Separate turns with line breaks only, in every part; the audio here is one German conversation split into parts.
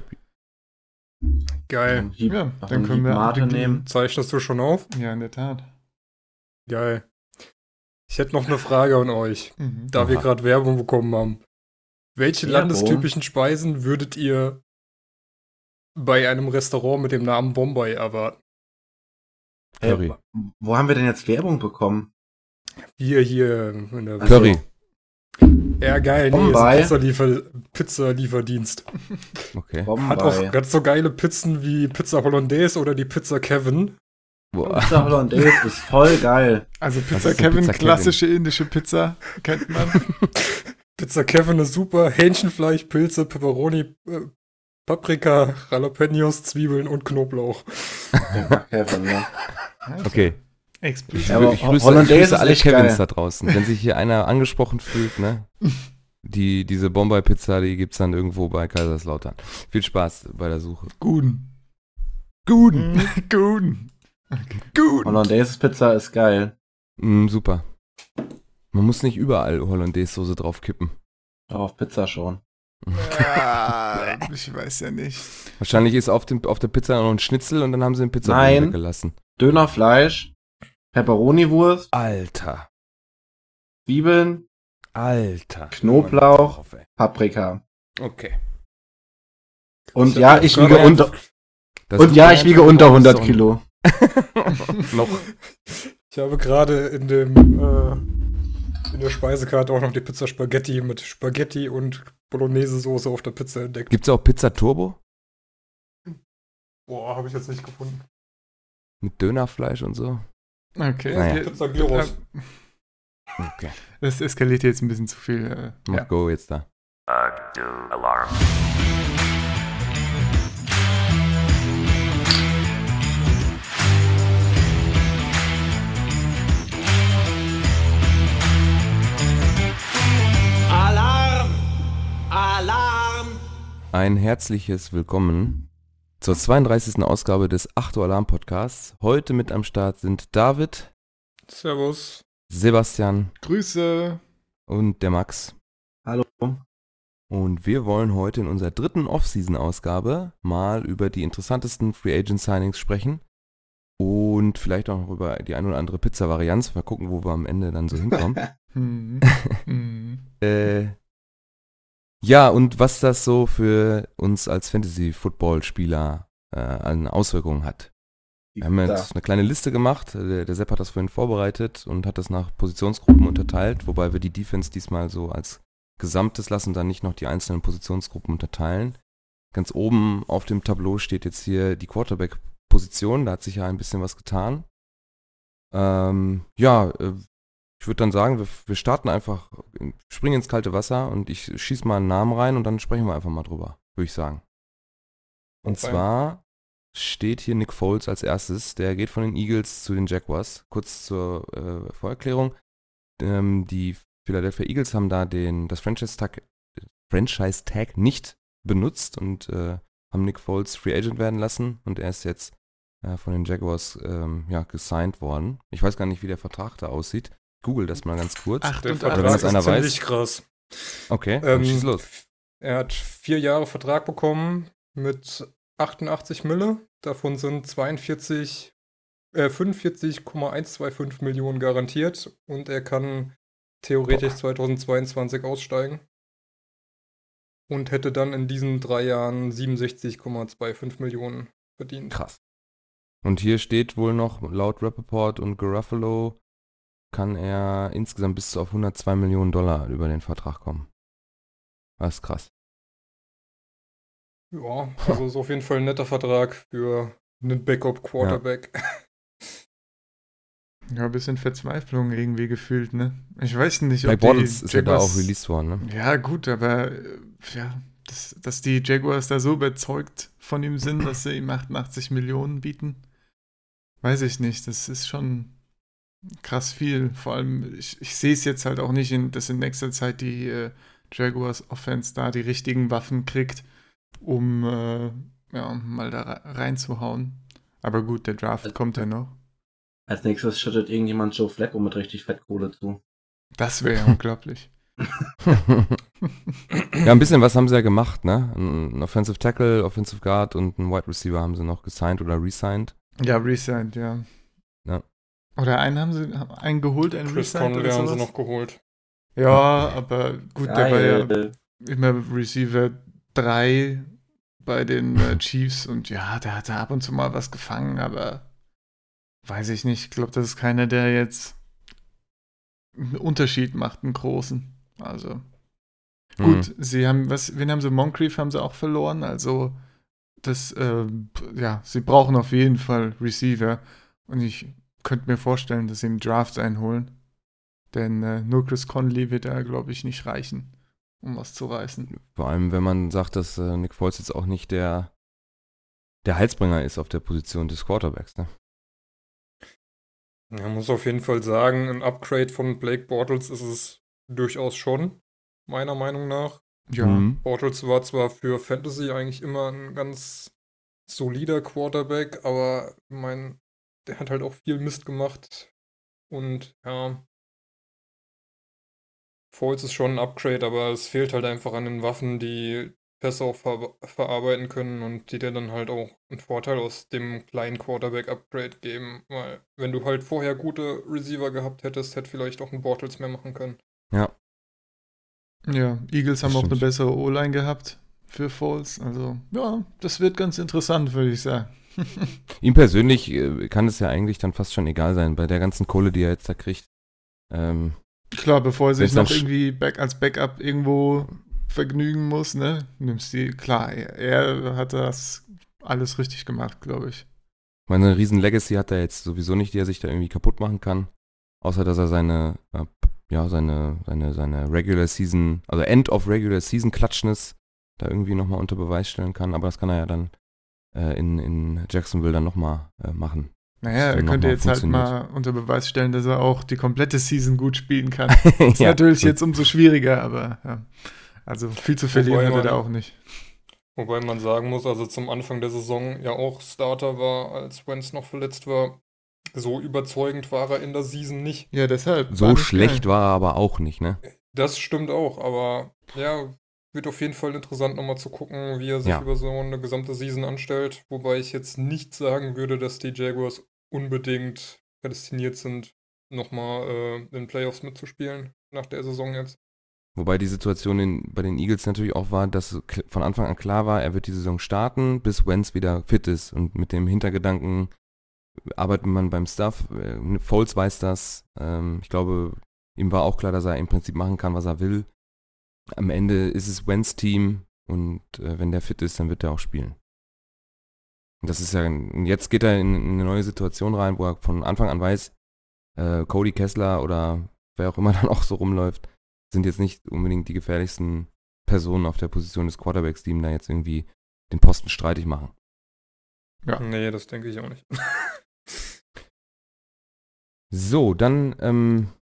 top.
Geil.
Hieb,
Ja, dann können wir
Hieb Mate nehmen.
Zeichnest du schon auf?
Ja, in der Tat.
Geil. Ich hätte noch eine Frage an euch,
Mhm.
da wir
Aha.
gerade Werbung bekommen haben. Welche
Werbung?
landestypischen Speisen würdet ihr bei einem Restaurant mit dem Namen Bombay erwarten?
Curry.
Äh, wo haben wir denn jetzt Werbung bekommen?
Wir hier in der
Curry.
Ja, geil. Nee,
Bombay?
ist ein Pizzaliefer Pizzalieferdienst.
Okay.
Hat auch
Bombay.
ganz so geile Pizzen wie Pizza Hollandaise oder die Pizza Kevin.
Boah.
Pizza Hollandaise ist voll geil.
Also Pizza Kevin,
Pizza Kevin?
klassische indische Pizza, kennt man.
Pizza Kevin ist super. Hähnchenfleisch, Pilze, Pepperoni, äh, Paprika, Jalapenos, Zwiebeln und Knoblauch.
Kevin, ja.
Okay.
Explosiv.
Ich,
Ja,
ich grüße,
Hollandaise
ich grüße
ist
alle Kevins
geil.
da draußen. Wenn sich hier einer angesprochen fühlt, ne? Die, diese Bombay-Pizza, die gibt's dann irgendwo bei Kaiserslautern. Viel Spaß bei der Suche.
Guten.
Guten.
Guten. Guten.
Hollandaise Pizza ist geil.
Mm, super. Man muss nicht überall Hollandaise-Soße drauf kippen.
Auch auf Pizza schon.
Ah, ich weiß ja nicht.
Wahrscheinlich ist auf, dem, auf der Pizza noch ein Schnitzel und dann haben sie den Pizza
Nein.
weggelassen.
Dönerfleisch, Pepperoni-Wurst,
Alter.
Zwiebeln,
Alter.
Knoblauch.
Drauf.
Paprika.
Okay.
Und ja,
hab
ich wiege unter,
Das
und ja, ich wiege unter
das ist
100
doch ein-
Kilo.
noch.
Ich habe gerade in dem äh, in der Speisekarte auch noch die Pizza Spaghetti mit Spaghetti und Bolognese-Soße auf der Pizza entdeckt.
Gibt's auch Pizza Turbo?
Boah, habe ich jetzt nicht gefunden.
Mit Dönerfleisch und so?
Okay.
Naja.
wir-
Pizza Gyros.
Okay.
Das eskaliert jetzt ein bisschen zu viel. Äh,
Mach
ja.
go jetzt da.
Alarm! Alarm!
Ein herzliches Willkommen zur 32. Ausgabe des 8 Uhr Alarm Podcasts. Heute mit am Start sind David,
Servus.
Sebastian
Grüße.
und der Max.
Hallo.
Und wir wollen heute in unserer dritten Off-Season-Ausgabe mal über die interessantesten Free Agent Signings sprechen. Und vielleicht auch noch über die ein oder andere Pizza-Varianz. Mal gucken, wo wir am Ende dann so hinkommen. Äh, ja, und was das so für uns als Fantasy-Football-Spieler äh, an Auswirkungen hat. Wir haben jetzt eine kleine Liste gemacht. Der, der Sepp hat das vorhin vorbereitet und hat das nach Positionsgruppen unterteilt, wobei wir die Defense diesmal so als Gesamtes lassen, dann nicht noch die einzelnen Positionsgruppen unterteilen. Ganz oben auf dem Tableau steht jetzt hier die Quarterback-Position. Da hat sich ja ein bisschen was getan. Ähm, ja, äh, ich würde dann sagen, wir, wir starten einfach, springen ins kalte Wasser und ich schieße mal einen Namen rein und dann sprechen wir einfach mal drüber, würde ich sagen. Und
Okay.
zwar steht hier Nick Foles als erstes. Der geht von den Eagles zu den Jaguars. Kurz zur äh, Vorerklärung. Ähm, die Philadelphia Eagles haben da den, das Franchise-Tag Franchise -Tag nicht benutzt und äh, haben Nick Foles Free Agent werden lassen und er ist jetzt äh, von den Jaguars ähm, ja, gesigned worden. Ich weiß gar nicht, wie der Vertrag da aussieht. Google das mal ganz kurz.
Acht
Der Vertrag ist
einer
ziemlich krass.
Okay, dann
Ähm,
schieß los.
Er hat vier Jahre Vertrag bekommen mit 88 Mille. Davon sind 42, äh, 45,125 Millionen garantiert und er kann theoretisch 2022 aussteigen. Und hätte dann in diesen drei Jahren 67,25 Millionen verdient.
Krass. Und hier steht wohl noch, laut Rappaport und Garofalo kann er insgesamt bis zu auf 102 Millionen Dollar über den Vertrag kommen. Das ist krass.
Ja, also ist auf jeden Fall ein netter Vertrag für einen Backup-Quarterback.
Ja, ein bisschen Verzweiflung irgendwie gefühlt, ne? Ich weiß nicht, ob
Bei
die
Bortles ist er da auch released worden, ne?
Ja, gut, aber äh, ja, dass, dass die Jaguars da so überzeugt von ihm sind, dass sie ihm 88 Millionen bieten, weiß ich nicht. Das ist schon krass viel. Vor allem, ich, ich sehe es jetzt halt auch nicht, in, dass in nächster Zeit die äh, Jaguars Offense da die richtigen Waffen kriegt, um äh, ja, mal da re- reinzuhauen. Aber gut, der Draft
Also-
kommt ja noch.
Als nächstes schüttet irgendjemand Joe Flacco mit richtig Fettkohle zu.
Das wäre ja unglaublich.
ja, ein bisschen was haben sie ja gemacht, ne? Ein Offensive Tackle, Offensive Guard und ein Wide Receiver haben sie noch gesigned oder resigned.
Ja, resigned, ja.
Ja.
Oder einen haben sie einen geholt, einen
Chris Conley
oder
haben sie noch geholt.
Ja, aber gut, der war ja
Geil.
immer Receiver 3 bei den äh, Chiefs und ja, der hatte ab und zu mal was gefangen, aber weiß ich nicht. Ich glaube, das ist keiner, der jetzt einen Unterschied macht, einen großen. Also gut, sie haben, was, wen haben sie? Moncrief haben sie auch verloren, also das, äh, ja, sie brauchen auf jeden Fall Receiver und ich könnte mir vorstellen, dass sie im Draft einholen. Denn äh, nur Chris Conley wird da, glaube ich, nicht reichen, um was zu reißen.
Vor allem, wenn man sagt, dass äh, Nick Foles jetzt auch nicht der, der Heilsbringer ist auf der Position des Quarterbacks, ne?
Man muss auf jeden Fall sagen, ein Upgrade von Blake Bortles ist es durchaus schon, meiner Meinung nach.
Ja,
Mhm.
Bortles war zwar für Fantasy eigentlich immer ein ganz solider Quarterback, aber mein, der hat halt auch viel Mist gemacht. Und ja, Foles ist schon ein Upgrade, aber es fehlt halt einfach an den Waffen, die Pässe auch ver verarbeiten können und die dir dann halt auch einen Vorteil aus dem kleinen Quarterback-Upgrade geben. Weil wenn du halt vorher gute Receiver gehabt hättest, hätte vielleicht auch ein Bortles mehr machen können.
Ja.
Ja, Eagles haben auch eine bessere O-Line gehabt für Foles. Also, ja, das wird ganz interessant, würde ich sagen.
Ihm persönlich äh, kann es ja eigentlich dann fast schon egal sein, bei der ganzen Kohle, die er jetzt da kriegt. Ähm,
Klar, bevor er sich noch irgendwie back, als Backup irgendwo vergnügen muss, ne? Nimmst die, klar, er, hat das alles richtig gemacht, glaube ich.
meine riesen Legacy hat er jetzt sowieso nicht, die er sich da irgendwie kaputt machen kann. Außer dass er seine, äh, ja, seine, seine, seine Regular Season, also End of Regular Season Klatschness da irgendwie nochmal unter Beweis stellen kann. Aber das kann er ja dann äh, in, in Jacksonville dann nochmal äh, machen.
Naja, er
noch
könnte
mal
jetzt halt mal unter Beweis stellen, dass er auch die komplette Season gut spielen kann. Ist
Ja,
natürlich
gut.
jetzt umso schwieriger, aber ja. Also viel zu verlieren
Wobei
hat er da
man-
auch nicht.
Wobei man sagen muss, also zum Anfang der Saison ja auch Starter war, als Wentz noch verletzt war. So überzeugend war er in der Season nicht.
Ja, deshalb.
So schlecht
geil.
war er aber auch nicht, ne?
Das stimmt auch, aber ja, wird auf jeden Fall interessant nochmal zu gucken, wie er sich
Ja.
über so eine gesamte Season anstellt. Wobei ich jetzt nicht sagen würde, dass die Jaguars unbedingt prädestiniert sind, nochmal äh, in den Playoffs mitzuspielen nach der Saison jetzt.
Wobei die Situation in, bei den Eagles natürlich auch war, dass von Anfang an klar war, er wird die Saison starten, bis Wentz wieder fit ist. Und mit dem Hintergedanken arbeitet man beim Stuff. Äh, Foles weiß das. Ähm, ich glaube, ihm war auch klar, dass er im Prinzip machen kann, was er will. Am Ende ist es Wentz Team und äh, wenn der fit ist, dann wird er auch spielen. Und das ist ja, und jetzt geht er in, in eine neue Situation rein, wo er von Anfang an weiß, äh, Cody Kessler oder wer auch immer dann auch so rumläuft, sind jetzt nicht unbedingt die gefährlichsten Personen auf der Position des Quarterbacks, die ihm da jetzt irgendwie den Posten streitig machen.
Ja.
Nee, das denke ich auch nicht.
So, dann, ähm,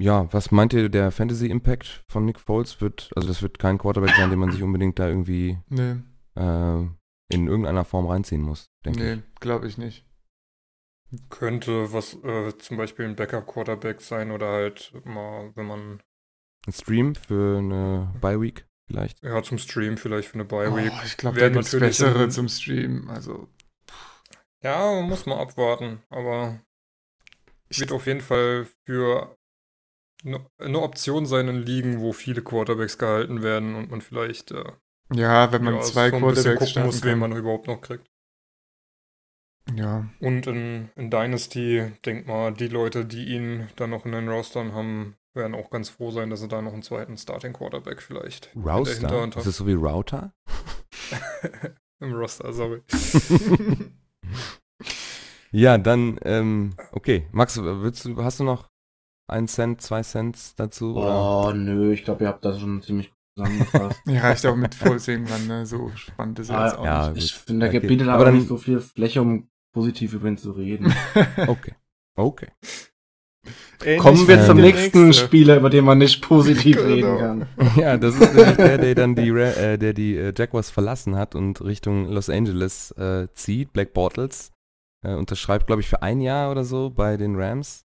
ja, was meint ihr, der Fantasy-Impact von Nick Foles wird, also das wird kein Quarterback sein, den man sich unbedingt da irgendwie
Nee,
äh, in irgendeiner Form reinziehen muss, denke
nee,
ich.
glaube ich nicht.
Könnte was äh, zum Beispiel ein Backup-Quarterback sein oder halt mal, wenn man
Ein Stream für eine Bye-Week vielleicht.
ja zum Stream vielleicht für eine Bye-Week.
Oh, ich glaube, da
Wäre
gibt es bessere zum Stream. Also,
Ja, man muss mal abwarten, aber
ich,
wird auf jeden Fall für eine, eine Option sein in Ligen, wo viele Quarterbacks gehalten werden und man vielleicht äh,
ja, wenn man
ja,
zwei
so
Quarterbacks
gucken muss, wen man überhaupt noch kriegt.
Ja,
Und in, in Dynasty, denk mal, die Leute, die ihn dann noch in den Rostern haben, werden auch ganz froh sein, dass sie da noch einen zweiten Starting Quarterback vielleicht? Hinterhand
Ist das so wie Router?
Im Roster, sorry.
ja, dann, ähm, okay. Max, willst du, hast du noch einen Cent, zwei Cents dazu? Oder?
Oh, nö, ich glaube, ihr habt das schon ziemlich gut zusammengefasst.
ja, reicht auch mit Foles irgendwann, ne? So spannend ist er
Ah,
jetzt auch
ja.
nicht.
ich finde, da
okay.
bietet
Aber
aber
dann-
nicht so viel Fläche, um positiv über ihn zu reden.
Okay. Okay.
Ähnlich
Kommen wir zum nächsten
nächste.
Spieler, über den man nicht positiv
Genau.
reden kann.
Ja, das ist nämlich der, der dann die, äh, der die äh, Jaguars verlassen hat und Richtung Los Angeles äh, zieht. Black Bortles äh, unterschreibt, glaube ich, für ein Jahr oder so bei den Rams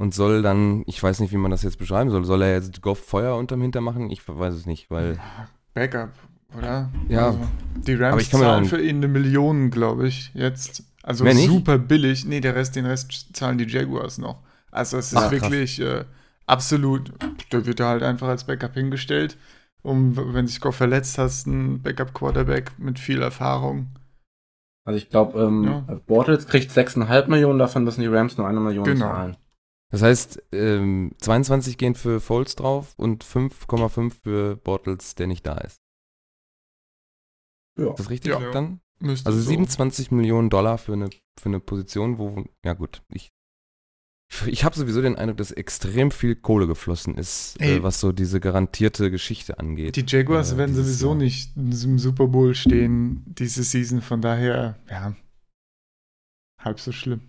und soll dann, ich weiß nicht, wie man das jetzt beschreiben soll, soll er jetzt Goff Feuer unterm Hinter machen? Ich weiß es nicht, weil.
Backup, oder?
Ja.
Also, die
Aber
Rams
ich kann
zahlen für ihn eine Million, glaube ich, jetzt. Also
Mehr nicht?
super billig. Nee, der Rest, den Rest zahlen die Jaguars noch. Also es ist
Ach,
wirklich äh, absolut, da wird er halt einfach als Backup hingestellt. Um, wenn sich Goff verletzt, hast einen Backup-Quarterback mit viel Erfahrung.
Also ich glaube, ähm,
Ja.
Bortles kriegt 6,5 Millionen, davon müssen die Rams nur eine Million
Genau.
zahlen.
Das heißt, ähm, 22 gehen für Foles drauf und 5,5 für Bortles, der nicht da ist.
Ja.
Ist das richtig
Ja.
dann?
Müsste
Also
so.
27 Millionen Dollar für eine, für eine Position, wo, ja gut, ich, ich habe sowieso den Eindruck, dass extrem viel Kohle geflossen ist, äh, was so diese garantierte Geschichte angeht.
Die Jaguars
äh,
werden sowieso
Jahr.
nicht im Super Bowl stehen diese Season, von daher, ja, halb so schlimm.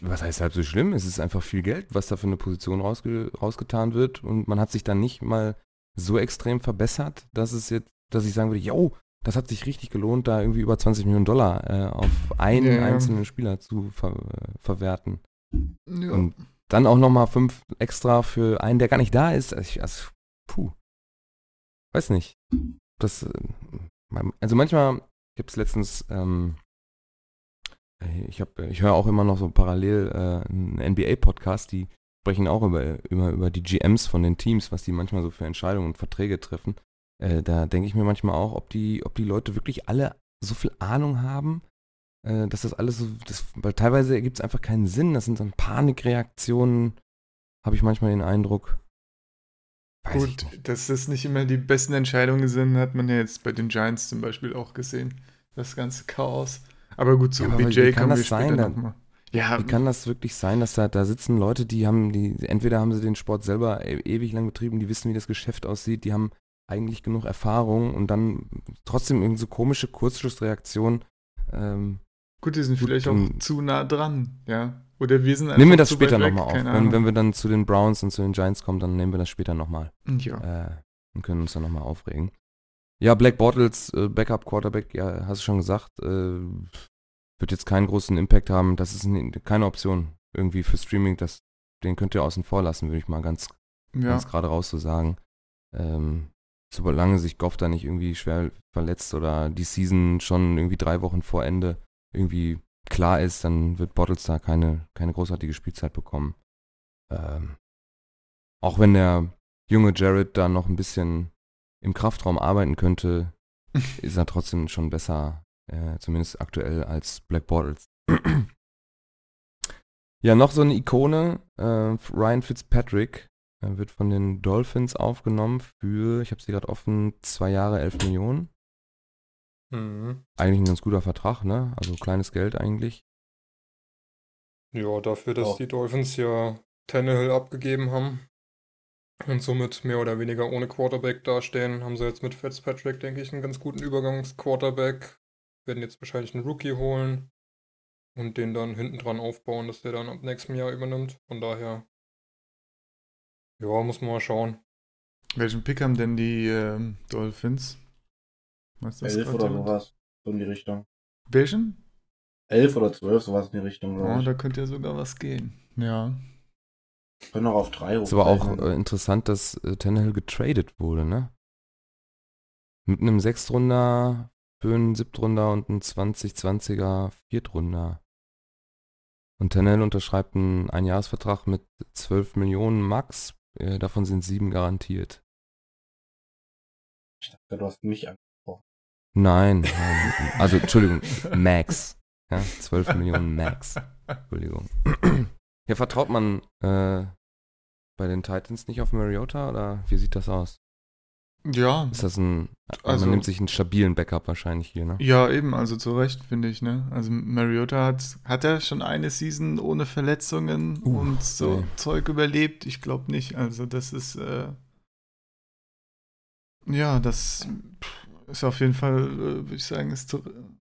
Was heißt halb so schlimm? Es ist einfach viel Geld, was da für eine Position rausge rausgetan wird und man hat sich dann nicht mal so extrem verbessert, dass es jetzt, dass ich sagen würde, yo, das hat sich richtig gelohnt, da irgendwie über 20 Millionen Dollar äh, auf einen
Ja, ja.
einzelnen Spieler zu ver äh, verwerten.
Ja.
Und dann auch nochmal fünf extra für einen, der gar nicht da ist. Also, ich, also puh. Weiß nicht. Das, äh, also manchmal, ich habe es letztens, ähm, ich, ich höre auch immer noch so parallel äh, einen NBA-Podcast, die sprechen auch über, über, über die GMs von den Teams, was die manchmal so für Entscheidungen und Verträge treffen. Äh, da denke ich mir manchmal auch, ob die, ob die Leute wirklich alle so viel Ahnung haben, äh, dass das alles so, das, weil teilweise ergibt es einfach keinen Sinn. Das sind dann Panikreaktionen, habe ich manchmal den Eindruck. Weiß
Gut, dass das nicht immer die besten Entscheidungen sind, hat man ja jetzt bei den Giants zum Beispiel auch gesehen. Das ganze Chaos. Aber gut, zu
Ja, aber
OBJ
wie kann
kommen wir
das sein, da-
nochmal. Ja,
Wie kann das wirklich sein, dass da, da sitzen Leute, die haben, die, entweder haben sie den Sport selber e ewig lang betrieben, die wissen, wie das Geschäft aussieht, die haben eigentlich genug Erfahrung und dann trotzdem irgendwie so komische Kurzschlussreaktionen. Ähm,
gut, die sind
gut,
vielleicht auch
dann-
zu nah dran, ja. Oder wir sind einfach
nehmen wir das später nochmal auf. Wenn, wenn wir dann zu den Browns und zu den Giants kommen, dann nehmen wir das später nochmal.
ja.
äh, und können uns dann nochmal aufregen. Ja, Black Bortles, äh, Backup Quarterback, ja, hast du schon gesagt, äh, wird jetzt keinen großen Impact haben. Das ist ne- keine Option irgendwie für Streaming. Das, den könnt ihr außen vor lassen, würde ich mal ganz,
ja.
ganz gerade raus so sagen. Ähm, solange sich Goff da nicht irgendwie schwer verletzt oder die Season schon irgendwie drei Wochen vor Ende irgendwie klar ist, dann wird Bottles da keine, keine großartige Spielzeit bekommen. Ähm, auch wenn der junge Jared da noch ein bisschen im Kraftraum arbeiten könnte, ist er trotzdem schon besser, äh, zumindest aktuell, als Black Bottles. ja, noch so eine Ikone, äh, Ryan Fitzpatrick, äh, wird von den Dolphins aufgenommen für, ich habe sie gerade offen, zwei Jahre, elf Millionen.
Mhm.
Eigentlich ein ganz guter Vertrag, ne? Also kleines Geld eigentlich.
Ja, dafür, dass
Auch.
die Dolphins ja Tannehill abgegeben haben und somit mehr oder weniger ohne Quarterback dastehen, haben sie jetzt mit Fitzpatrick, denke ich, einen ganz guten Übergangsquarterback. Werden jetzt wahrscheinlich einen Rookie holen und den dann hinten dran aufbauen, dass der dann ab nächstem Jahr übernimmt. Von daher, ja, muss man mal schauen.
Welchen Pick haben denn die ähm, Dolphins? Weißt du das
11
grad
oder sowas. So in die Richtung.
Welchen?
11 oder 12, sowas in die Richtung.
Oh,
ich.
da könnte ja sogar was gehen. Ja.
Können auch auf 3
Ist aber auch äh, interessant, dass äh, Tannehill getradet wurde, ne? Mit einem Sechstrunder für einen Siebtrunder und einen 2020er Viertrunder. Und Tannehill unterschreibt einen Einjahresvertrag mit 12 Millionen Max. Äh, davon sind sieben garantiert.
Ich dachte, du hast mich an.
Nein, nein. also Entschuldigung, Max. Ja, 12 Millionen Max. Entschuldigung. Ja, vertraut man äh, bei den Titans nicht auf Mariota oder wie sieht das aus?
Ja,
Ist das ein.
Also-
man nimmt sich einen stabilen Backup wahrscheinlich hier, ne?
ja, eben, also zu Recht, finde ich, ne? Also Mariota hat, hat er schon eine Season ohne Verletzungen
Uh,
und so
nee.
Zeug überlebt? Ich glaube nicht. Also das ist, äh, ja, das ist auf jeden Fall, äh, würde ich sagen, ist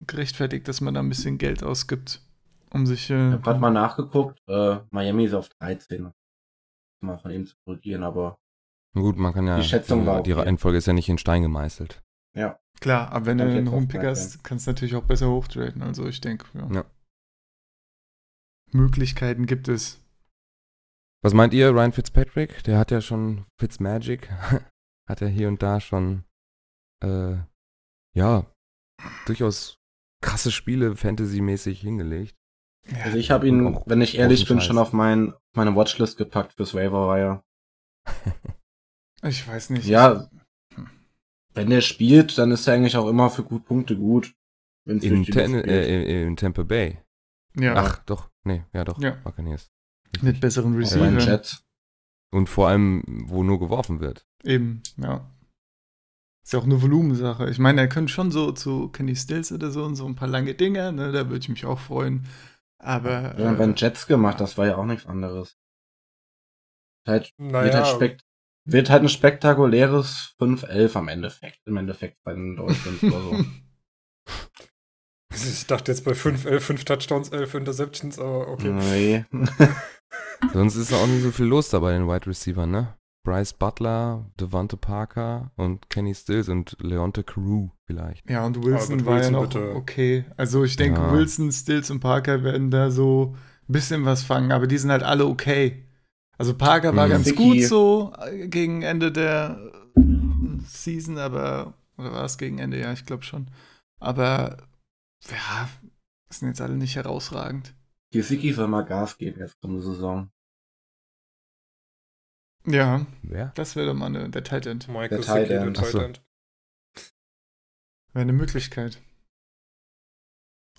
gerechtfertigt, dass man da ein bisschen Geld ausgibt, um sich,
Ich
äh,
habe gerade mal nachgeguckt. Äh, Miami ist auf 13. Mal von ihm zu korrigieren, aber
Na Gut, man kann ja.
Die Schätzung war
Die
okay.
Reihenfolge ist ja nicht in Stein gemeißelt.
ja.
klar, aber wenn du einen
jetzt auf
hohen Pick
13.
hast, kannst du natürlich auch besser hochtraden. Also ich denke, ja.
Ja.
Möglichkeiten gibt es.
Was meint ihr, Ryan Fitzpatrick? Der hat ja schon Fitzmagic, hat er hier und da schon, äh, ja, durchaus krasse Spiele Fantasy-mäßig hingelegt.
Also ich habe ihn, wenn ich ehrlich bin, schon auf mein, meine Watchlist gepackt fürs Waiver-Wire.
ich weiß nicht.
Ja, wenn der spielt, dann ist er eigentlich auch immer für gut Punkte gut.
In, ten, äh, in, Tampa Bay.
Ja.
Ach, doch. Nee, ja doch.
Ja.
Buccaneers.
Mit besseren Receivern.
Und vor allem, wo nur geworfen wird.
Eben, ja. Ist ja auch eine Volumensache. Ich meine, er könnte schon so zu Kenny Stills oder so und so ein paar lange Dinge, ne, da würde ich mich auch freuen. Aber.
Ja, äh, wenn Jets gemacht, das war ja auch nichts anderes. Halt, naja. wird, halt spekt wird halt ein spektakuläres 5-11 am Endeffekt. Im Endeffekt bei den Dolphins oder so.
Ich dachte jetzt bei 5, 11, 5 Touchdowns, 11 Interceptions, aber okay.
Nee.
Sonst ist auch nicht so viel los dabei den Wide Receiver, ne? Bryce Butler, Devante Parker und Kenny Stills und Leonte Carew vielleicht.
Ja, und Wilson war Wilson ja noch bitte. okay. Also ich denke, ja. Wilson, Stills und Parker werden da so ein bisschen was fangen, aber die sind halt alle okay. Also Parker war mhm. ganz Vicky. gut so äh, gegen Ende der Season, aber oder war es gegen Ende? Ja, ich glaube schon. Aber ja, sind jetzt alle nicht herausragend.
Gesicki soll mal Gas geben jetzt kommende Saison.
Ja.
Wer?
Das wäre doch mal eine, der Tight End.
Mike der Tight End.
So.
Wäre eine Möglichkeit.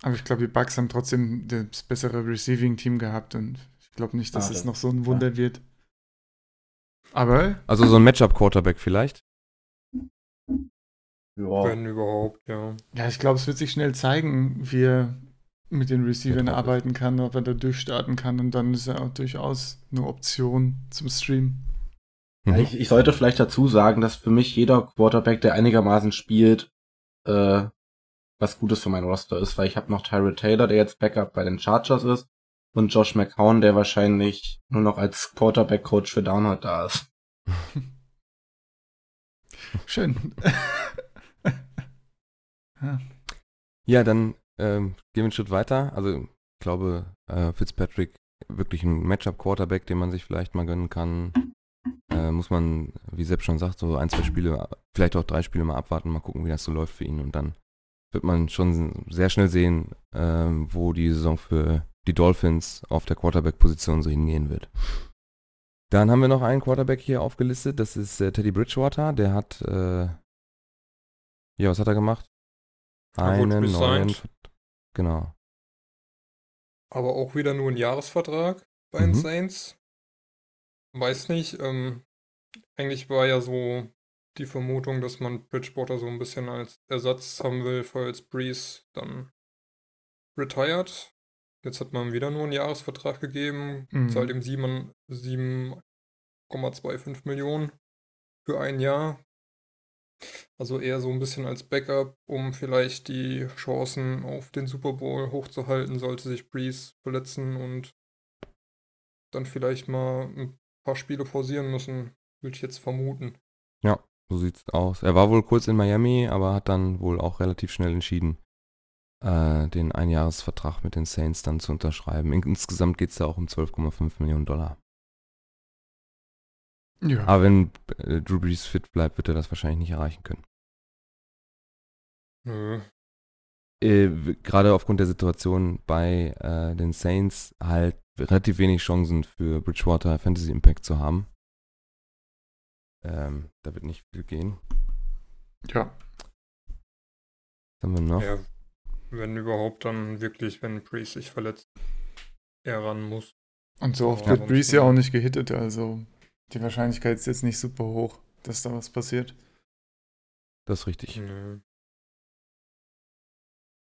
Aber ich glaube, die Bucks haben trotzdem das bessere Receiving-Team gehabt und ich glaube nicht, dass ah, es noch so ein Wunder ja. wird. Aber.
Also so ein Matchup-Quarterback vielleicht?
Ja. Wenn überhaupt, ja.
Ja, ich glaube, es wird sich schnell zeigen, wie er mit den Receivern arbeiten kann, ob er da durchstarten kann und dann ist er auch durchaus eine Option zum Stream.
Mhm. Ich, ich, sollte vielleicht dazu sagen, dass für mich jeder Quarterback, der einigermaßen spielt, äh, was Gutes für mein Roster ist, weil ich habe noch Tyrod Taylor, der jetzt Backup bei den Chargers ist, und Josh McCown, der wahrscheinlich nur noch als Quarterback-Coach für Downhard da ist.
Schön.
ja. dann ähm, gehen wir einen Schritt weiter. Also ich glaube, äh, Fitzpatrick wirklich ein Matchup-Quarterback, den man sich vielleicht mal gönnen kann. Äh, muss man, wie Sepp schon sagt, so ein, zwei Spiele, vielleicht auch drei Spiele mal abwarten, mal gucken, wie das so läuft für ihn. Und dann wird man schon sehr schnell sehen, äh, wo die Saison für die Dolphins auf der Quarterback-Position so hingehen wird. Dann haben wir noch einen Quarterback hier aufgelistet, das ist äh, Teddy Bridgewater. Der hat, äh, ja, was hat er gemacht? Einen neuen, genau.
Aber auch wieder nur ein Jahresvertrag bei den mhm. Saints. Weiß nicht, ähm, eigentlich war ja so die Vermutung, dass man Bridgewater so ein bisschen als Ersatz haben will, falls Breeze dann retired. Jetzt hat man wieder nur einen Jahresvertrag gegeben, mhm. zahlt ihm 7,25 Millionen für ein Jahr. Also eher so ein bisschen als Backup, um vielleicht die Chancen auf den Super Bowl hochzuhalten, sollte sich Breeze verletzen und dann vielleicht mal ein paar Spiele pausieren müssen, würde ich jetzt vermuten.
Ja, so sieht's aus. Er war wohl kurz in Miami, aber hat dann wohl auch relativ schnell entschieden, äh, den Einjahresvertrag mit den Saints dann zu unterschreiben. Insgesamt geht es da auch um 12,5 Millionen Dollar. Ja. Aber wenn äh, Drew Brees fit bleibt, wird er das wahrscheinlich nicht erreichen können.
Mhm.
Äh, Gerade aufgrund der Situation bei äh, den Saints halt relativ wenig Chancen für Bridgewater Fantasy Impact zu haben. Ähm, da wird nicht viel gehen.
Ja.
Was haben wir noch?
Ja, wenn überhaupt, dann wirklich, wenn Breeze sich verletzt, er ran muss.
Und so oft wird Breeze ja auch nicht gehittet, also die Wahrscheinlichkeit ist jetzt nicht super hoch, dass da was passiert.
Das ist richtig.
Nö.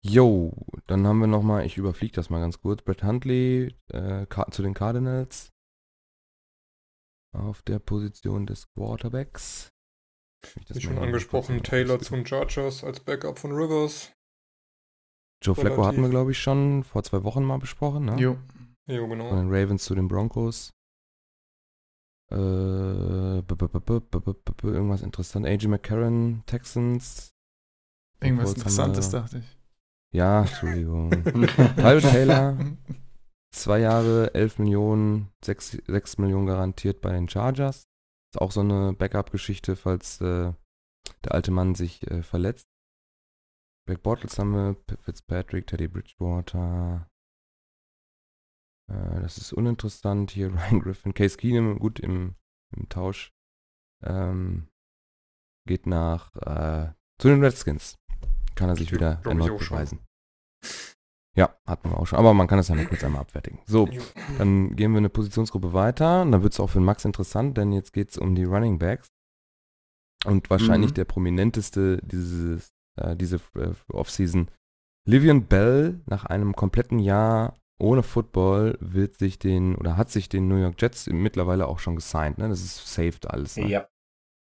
Jo, dann haben wir nochmal, ich überfliege das mal ganz kurz, Brett Huntley äh, zu den Cardinals auf der Position des Quarterbacks.
Wie schon angesprochen, Taylor zu den Chargers als Backup von Rivers.
Joe Flacco hatten wir, glaube ich, schon vor zwei Wochen mal besprochen, ne?
Jo.
Jo, genau.
Von den Ravens zu den Broncos. Äh, irgendwas interessant. AJ McCarron, Texans.
Irgendwas Interessantes, dachte ich.
Ja, Entschuldigung. Tyler Taylor. zwei Jahre 11 Millionen, 6, 6 Millionen garantiert bei den Chargers. Ist auch so eine Backup-Geschichte, falls äh, der alte Mann sich äh, verletzt. Black Bottles haben wir, Fitzpatrick, Teddy Bridgewater. Äh, das ist uninteressant. Hier Ryan Griffin, Case Keenum, gut im, im Tausch. Ähm, geht nach äh, zu den Redskins. Kann er sich wieder erneut beweisen. Ja, hatten wir auch schon. Aber man kann das ja mal kurz einmal abfertigen. So, dann gehen wir eine Positionsgruppe weiter. Und dann wird es auch für Max interessant, denn jetzt geht es um die Running Backs. Und wahrscheinlich mhm. der prominenteste dieses, äh, diese äh, Offseason. Livian Bell nach einem kompletten Jahr ohne Football wird sich den oder hat sich den New York Jets mittlerweile auch schon gesigned. Ne? Das ist saved alles. Ne?
Ja.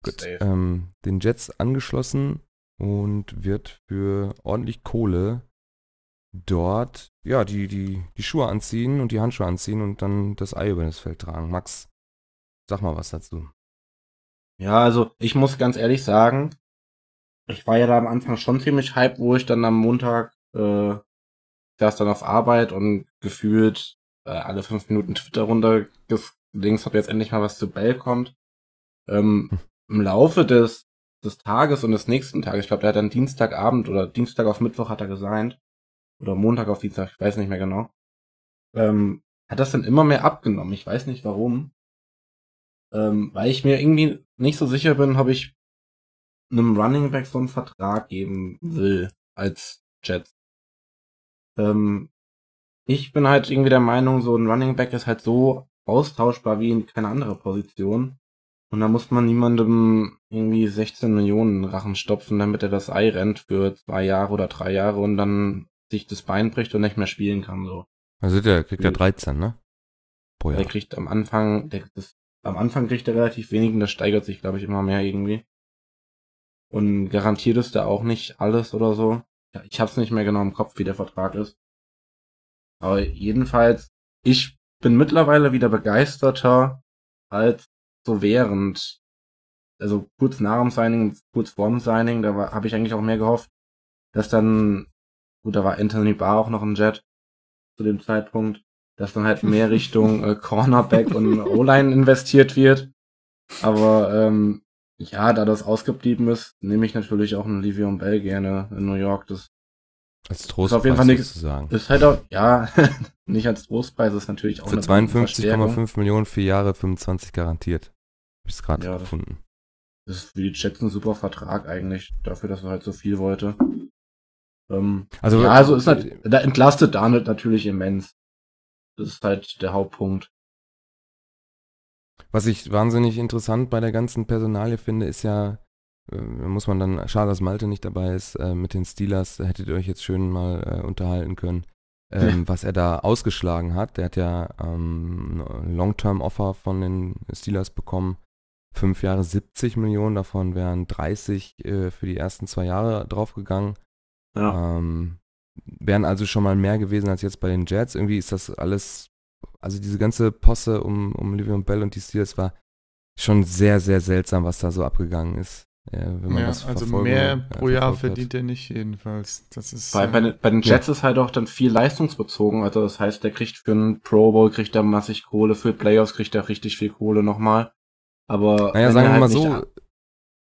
Gut. Ähm, den Jets angeschlossen und wird für ordentlich Kohle dort ja die, die, die Schuhe anziehen und die Handschuhe anziehen und dann das Ei über das Feld tragen. Max, sag mal was dazu.
Ja, also ich muss ganz ehrlich sagen, ich war ja da am Anfang schon ziemlich hype, wo ich dann am Montag äh, saß dann auf Arbeit und gefühlt äh, alle fünf Minuten Twitter runter links, ob jetzt endlich mal was zu Bell kommt. Ähm, hm. Im Laufe des, des Tages und des nächsten Tages, ich glaube, der hat dann Dienstagabend oder Dienstag auf Mittwoch hat er gesigned, oder Montag auf Dienstag, ich weiß nicht mehr genau, ähm, hat das dann immer mehr abgenommen. Ich weiß nicht warum. Ähm, weil ich mir irgendwie nicht so sicher bin, ob ich einem Running Back so einen Vertrag geben will als Jets. Ähm, ich bin halt irgendwie der Meinung, so ein Running Back ist halt so austauschbar wie in keine andere Position. Und da muss man niemandem irgendwie 16 Millionen Rachen stopfen, damit er das Ei rennt für zwei Jahre oder drei Jahre und dann sich das Bein bricht und nicht mehr spielen kann, so.
Also der kriegt ja 13, ne?
Pro Jahr. Der kriegt am Anfang, der, das, am Anfang kriegt er relativ wenig und das steigert sich, glaube ich, immer mehr irgendwie. Und garantiert ist da auch nicht alles oder so. Ich hab's nicht mehr genau im Kopf, wie der Vertrag ist. Aber jedenfalls, ich bin mittlerweile wieder begeisterter als so während, also kurz nach dem Signing, kurz vor dem Signing, da habe ich eigentlich auch mehr gehofft, dass dann, gut, da war Anthony Barr auch noch ein Jet zu dem Zeitpunkt, dass dann halt mehr Richtung äh, Cornerback und O-Line investiert wird. Aber ähm, ja, da das ausgeblieben ist, nehme ich natürlich auch einen Livion Bell gerne in New York. Das
als Trostpreis
ist auf jeden Fall nichts zu sagen. Ist halt auch, ja, nicht als Trostpreis, ist natürlich auch
Für 52,5 Millionen, vier Jahre, 25 garantiert. Ich gerade ja, gefunden.
Das ist für die Jets ein super Vertrag eigentlich, dafür, dass er halt so viel wollte. Ähm, also, ja, also ist halt, da entlastet Darnold natürlich immens. Das ist halt der Hauptpunkt.
Was ich wahnsinnig interessant bei der ganzen Personalie finde, ist ja, äh, muss man dann, schade, dass Malte nicht dabei ist, äh, mit den Steelers, hättet ihr euch jetzt schön mal äh, unterhalten können, ähm, was er da ausgeschlagen hat. Der hat ja ähm, Long-Term-Offer von den Steelers bekommen. Fünf Jahre 70 Millionen, davon wären 30 äh, für die ersten zwei Jahre draufgegangen. Ja. Ähm, wären also schon mal mehr gewesen als jetzt bei den Jets. Irgendwie ist das alles, also diese ganze Posse um, um Livion Bell und die Steelers war schon sehr, sehr seltsam, was da so abgegangen ist.
Ja, ja also mehr pro Jahr verdient er nicht jedenfalls. Das ist,
bei, bei, bei den Jets ja. ist halt auch dann viel leistungsbezogen. Also das heißt, der kriegt für einen Pro Bowl kriegt er massig Kohle, für Playoffs kriegt er richtig viel Kohle nochmal. Aber
naja, sagen wir halt mal so,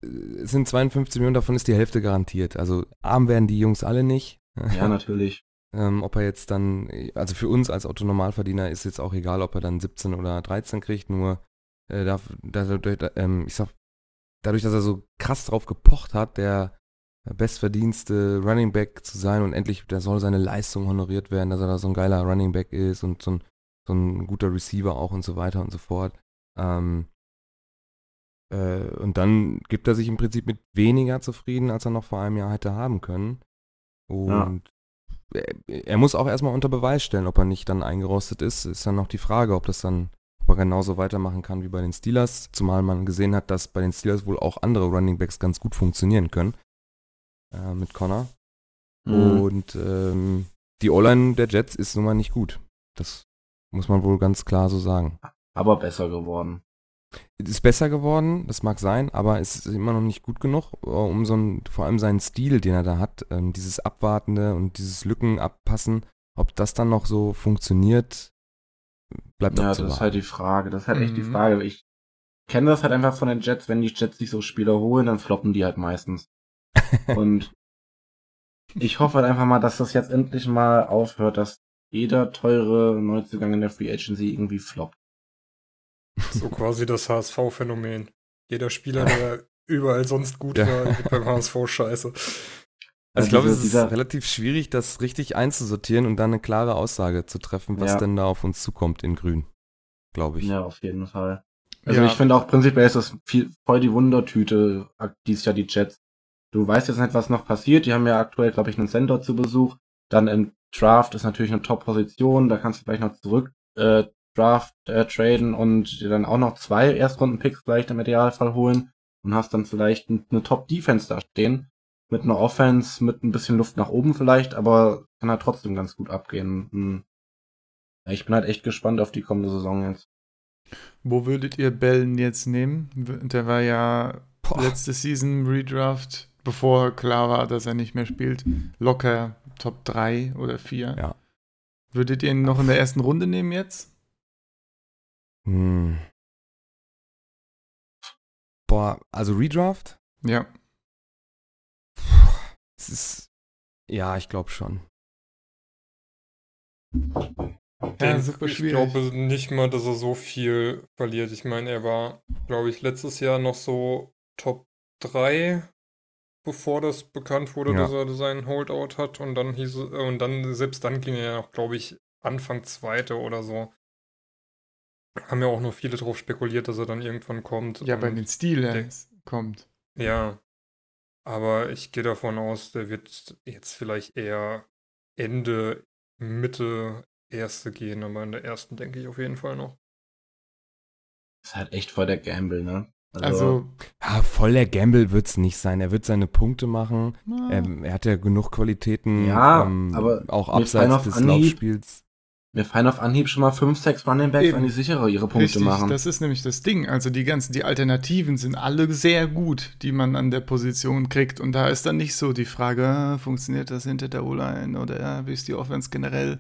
es sind 52 Millionen, davon ist die Hälfte garantiert. Also arm werden die Jungs alle nicht.
Ja, natürlich.
ähm, ob er jetzt dann, also für uns als Autonormalverdiener ist jetzt auch egal, ob er dann 17 oder 13 kriegt, nur äh, darf, da, da, ähm, ich sag, dadurch, dass er so krass drauf gepocht hat, der bestverdienste Running Back zu sein und endlich, der soll seine Leistung honoriert werden, dass er da so ein geiler Running Back ist und so ein, so ein guter Receiver auch und so weiter und so fort. Ähm, äh, und dann gibt er sich im Prinzip mit weniger zufrieden, als er noch vor einem Jahr hätte haben können. Und ja. er, er, muss auch erstmal unter Beweis stellen, ob er nicht dann eingerostet ist. Ist dann noch die Frage, ob das dann, ob er genauso weitermachen kann wie bei den Steelers, zumal man gesehen hat, dass bei den Steelers wohl auch andere Running Backs ganz gut funktionieren können. Äh, mit Connor. Mhm. Und ähm, die O-Line der Jets ist nun mal nicht gut. Das muss man wohl ganz klar so sagen.
Aber besser geworden.
Ist besser geworden, das mag sein, aber es ist immer noch nicht gut genug, äh, um so ein, vor allem seinen Stil, den er da hat, ähm, dieses Abwartende und dieses Lücken abpassen, ob das dann noch so funktioniert, Bleibt
Ja, das
abzuwarten.
ist halt die Frage. Das ist halt echt die
Mhm.
Frage. Ich kenne das halt einfach von den Jets. Wenn die Jets sich so Spieler holen, dann floppen die halt meistens. Und ich hoffe halt einfach mal, dass das jetzt endlich mal aufhört, dass jeder teure Neuzugang in der Free Agency irgendwie floppt.
So quasi das HSV-Phänomen. Jeder Spieler, der überall sonst gut
Ja.
war, wird beim HSV scheiße.
Also ich glaube, es ist relativ schwierig, das richtig einzusortieren und dann eine klare Aussage zu treffen, was
Ja.
denn da auf uns zukommt in Grün. Glaube ich.
Ja, auf jeden Fall. Also
Ja.
ich finde auch prinzipiell ist das viel, voll die Wundertüte, dieses Jahr die Jets. Du weißt jetzt nicht, was noch passiert. Die haben ja aktuell, glaube ich, einen Center zu Besuch. Dann im Draft ist natürlich eine Top-Position. Da kannst du vielleicht noch zurück äh, Draft äh, traden und dir dann auch noch zwei Erstrunden-Picks vielleicht im Idealfall holen und hast dann vielleicht n- eine Top-Defense da stehen. Mit einer Offense, mit ein bisschen Luft nach oben vielleicht, aber kann halt trotzdem ganz gut abgehen. Hm. Ich bin halt echt gespannt auf die kommende Saison jetzt.
Wo würdet ihr Bellen jetzt nehmen? Der war ja
Boah.
letzte Season Redraft, bevor klar war, dass er nicht mehr spielt. Locker Top 3 oder 4.
Ja.
Würdet ihr ihn noch in der ersten Runde nehmen jetzt?
Hm. Boah, also Redraft?
Ja.
Es ist. Ja, ich glaube schon.
Ja, super
ich
schwierig.
glaube nicht mal, dass er so viel verliert. Ich meine, er war, glaube ich, letztes Jahr noch so Top 3, bevor das bekannt wurde,
Ja.
dass er seinen Holdout hat. Und dann hieß es- äh, und dann, selbst dann ging er ja noch, glaube ich, Anfang zweite oder so. Haben ja auch noch viele drauf spekuliert, dass er dann irgendwann kommt.
Ja, bei den Steelers kommt.
Ja. Aber ich gehe davon aus, der wird jetzt vielleicht eher Ende, Mitte, erste gehen, aber in der ersten denke ich auf jeden Fall noch.
ist halt echt voll der Gamble, ne?
Also,
Ja, voll der Gamble wird es nicht sein. Er wird seine Punkte machen.
na,
Ähm, er hat ja genug Qualitäten.
Ja,
ähm,
aber
auch abseits des
Anhieb-
Laufspiels.
Mir fallen auf Anhieb schon mal fünf, sechs Running Backs
Eben.
an die sichere ihre Punkte
richtig,
machen.
das ist nämlich das Ding. Also die ganzen, die Alternativen sind alle sehr gut, die man an der Position kriegt. Und da ist dann nicht so die Frage, ah, funktioniert das hinter der O-Line oder ja, wie ist die Offense generell?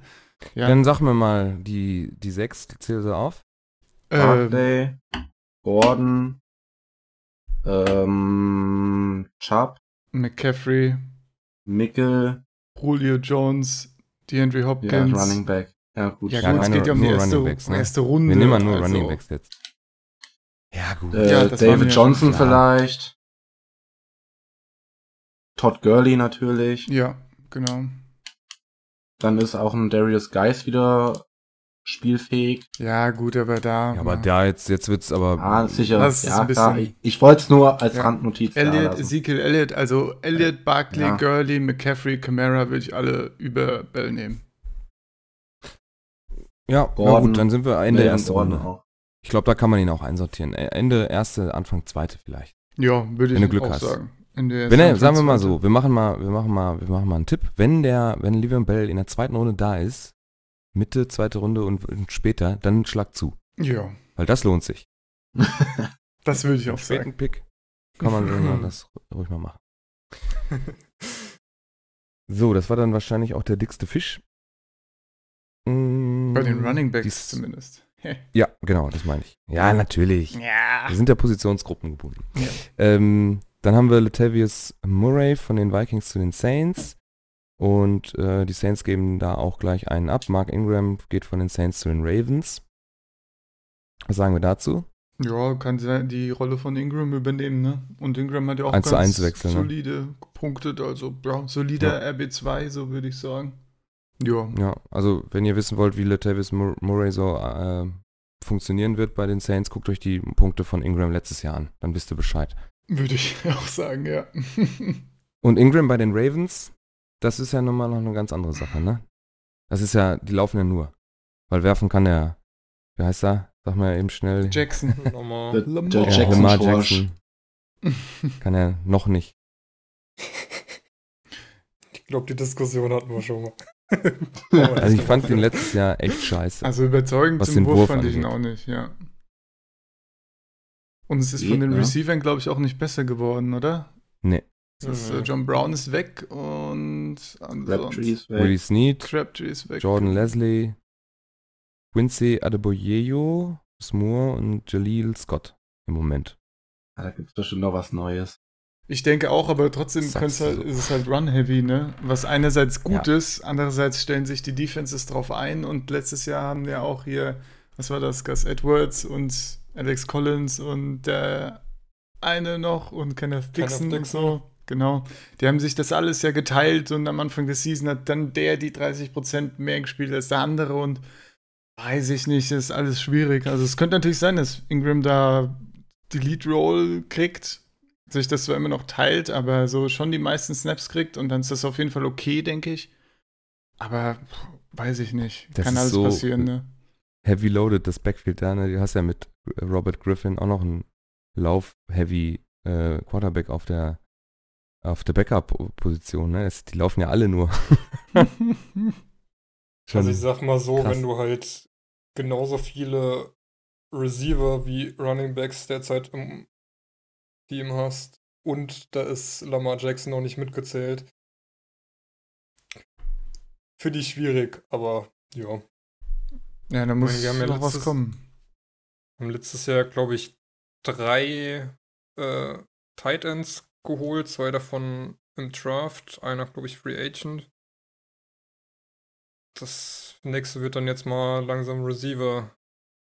Ja,
Dann sag mir mal, die, die sechs, zähl sie auf.
ähm,
Barkley, Gordon, ähm, Chubb,
McCaffrey,
Mickel,
Julio Jones, DeAndre
ja,
Hopkins.
Running Back. Ja, gut.
Ja,
Ja,
gut, es
keine-
geht ja um die erste,
Backs, ne?
erste Runde.
Wir nehmen mal nur
also-
Running Backs jetzt. Ja, gut.
Äh,
Ja,
David
ja
Johnson
klar.
vielleicht. Todd Gurley natürlich.
Ja, genau.
Dann ist auch ein Darius Geis wieder spielfähig.
Ja, gut, aber da.
Ja, aber da jetzt, jetzt wird's aber.
Ah, sicher.
Das ist
ja,
ein
klar.
bisschen-
Ich, wollte es nur als
Ja.
Randnotiz lassen.
Ezekiel Elliott, also Elliott, Barkley,
Ja.
Gurley, McCaffrey, Camara würde ich alle über Bell nehmen.
Ja, na
Gordon,
gut, dann sind wir Ende erste Runde.
auch.
Ich glaube, da kann man ihn auch einsortieren. Äh, Ende erste, Anfang zweite vielleicht.
Ja, würde ich
Wenn du Glück
auch
hast.
sagen. In der
Wenn er, sagen wir mal
zweite.
so, wir machen mal, wir machen mal, wir machen mal einen Tipp. Wenn der, wenn Livian Bell in der zweiten Runde da ist, Mitte, zweite Runde und, und später, dann schlag zu.
Ja,
Weil das lohnt sich.
das würde ich auch sagen.
späten Pick kann man das ruhig mal machen. So, das war dann wahrscheinlich auch der dickste Fisch. Mm,
Bei den Running Backs zumindest.
Ja, genau, das meine ich. Ja, natürlich.
Ja.
Wir sind ja Positionsgruppen gebunden.
Ja.
Ähm, dann haben wir Latavius Murray von den Vikings zu den Saints. Und äh, die Saints geben da auch gleich einen ab. Mark Ingram geht von den Saints zu den Ravens. Was sagen wir dazu?
Ja, kann die Rolle von Ingram übernehmen, ne? Und Ingram hat ja auch
1 zu
ganz
1 Wechsel, ne?
solide gepunktet, also ja, solider RB2, so würde ich sagen. Ja,
Ja, also wenn ihr wissen wollt, wie Latavius Mur Murray so äh, funktionieren wird bei den Saints, guckt euch die Punkte von Ingram letztes Jahr an. Dann wisst ihr Bescheid.
würde ich auch sagen, ja.
Und Ingram bei den Ravens, das ist ja nochmal noch eine ganz andere Sache, ne? Das ist ja, die laufen ja nur. Weil werfen kann der, wie heißt er? Sag mal eben schnell.
Jackson. Lamar.
der
Ja,
Jackson
Lamar. Jackson. Kann er noch nicht.
Ich glaube, die Diskussion hatten wir schon mal.
Also ich fand den letztes Jahr echt scheiße.
Also überzeugend
Was
zum
den
Wurf,
Wurf
fand ich ihn auch nicht, ja. Und es ist
Geht,
von den
ne?
Receivern, glaube ich, auch nicht besser geworden, oder?
Nee.
Das,
Mhm.
äh, John Brown ist weg und
Crabtree ist weg.
Willie Snead,
Crabtree ist weg.
Jordan Leslie, Quincy Adeboyeyo, Moore und Jaleel Scott im Moment.
Ah, da gibt es bestimmt noch was Neues.
Ich denke auch, aber trotzdem halt, ist es halt Run-Heavy, ne? Was einerseits gut ja. ist, andererseits stellen sich die Defenses drauf ein und letztes Jahr haben wir auch hier, was war das, Gus Edwards und Alex Collins und der eine noch und Kenneth Dixon, Kenneth Dixon. und so. Genau. Die haben sich das alles ja geteilt und am Anfang der Season hat dann der die 30% mehr gespielt als der andere und weiß ich nicht, ist alles schwierig. Also es könnte natürlich sein, dass Ingram da die Lead Roll kriegt, sich das zwar immer noch teilt, aber so schon die meisten Snaps kriegt und dann ist das auf jeden Fall okay, denke ich. Aber weiß ich nicht. Das Kann alles so passieren, ne?
Heavy loaded, das Backfield da, ne? Du hast ja mit Robert Griffin auch noch einen Lauf-Heavy äh, Quarterback auf der auf der Backup-Position, ne? Es, die laufen ja alle nur.
also ich sag mal so, krass. wenn du halt genauso viele Receiver wie Running Backs derzeit im Team hast und da ist Lamar Jackson noch nicht mitgezählt. Finde ich schwierig, aber ja.
Ja, da muss ja noch letztes, was kommen.
Haben letztes Jahr, glaube ich, drei äh, Tight Ends geholt, zwei davon im Draft, einer, glaube ich, Free Agent. Das nächste wird dann jetzt mal langsam Receiver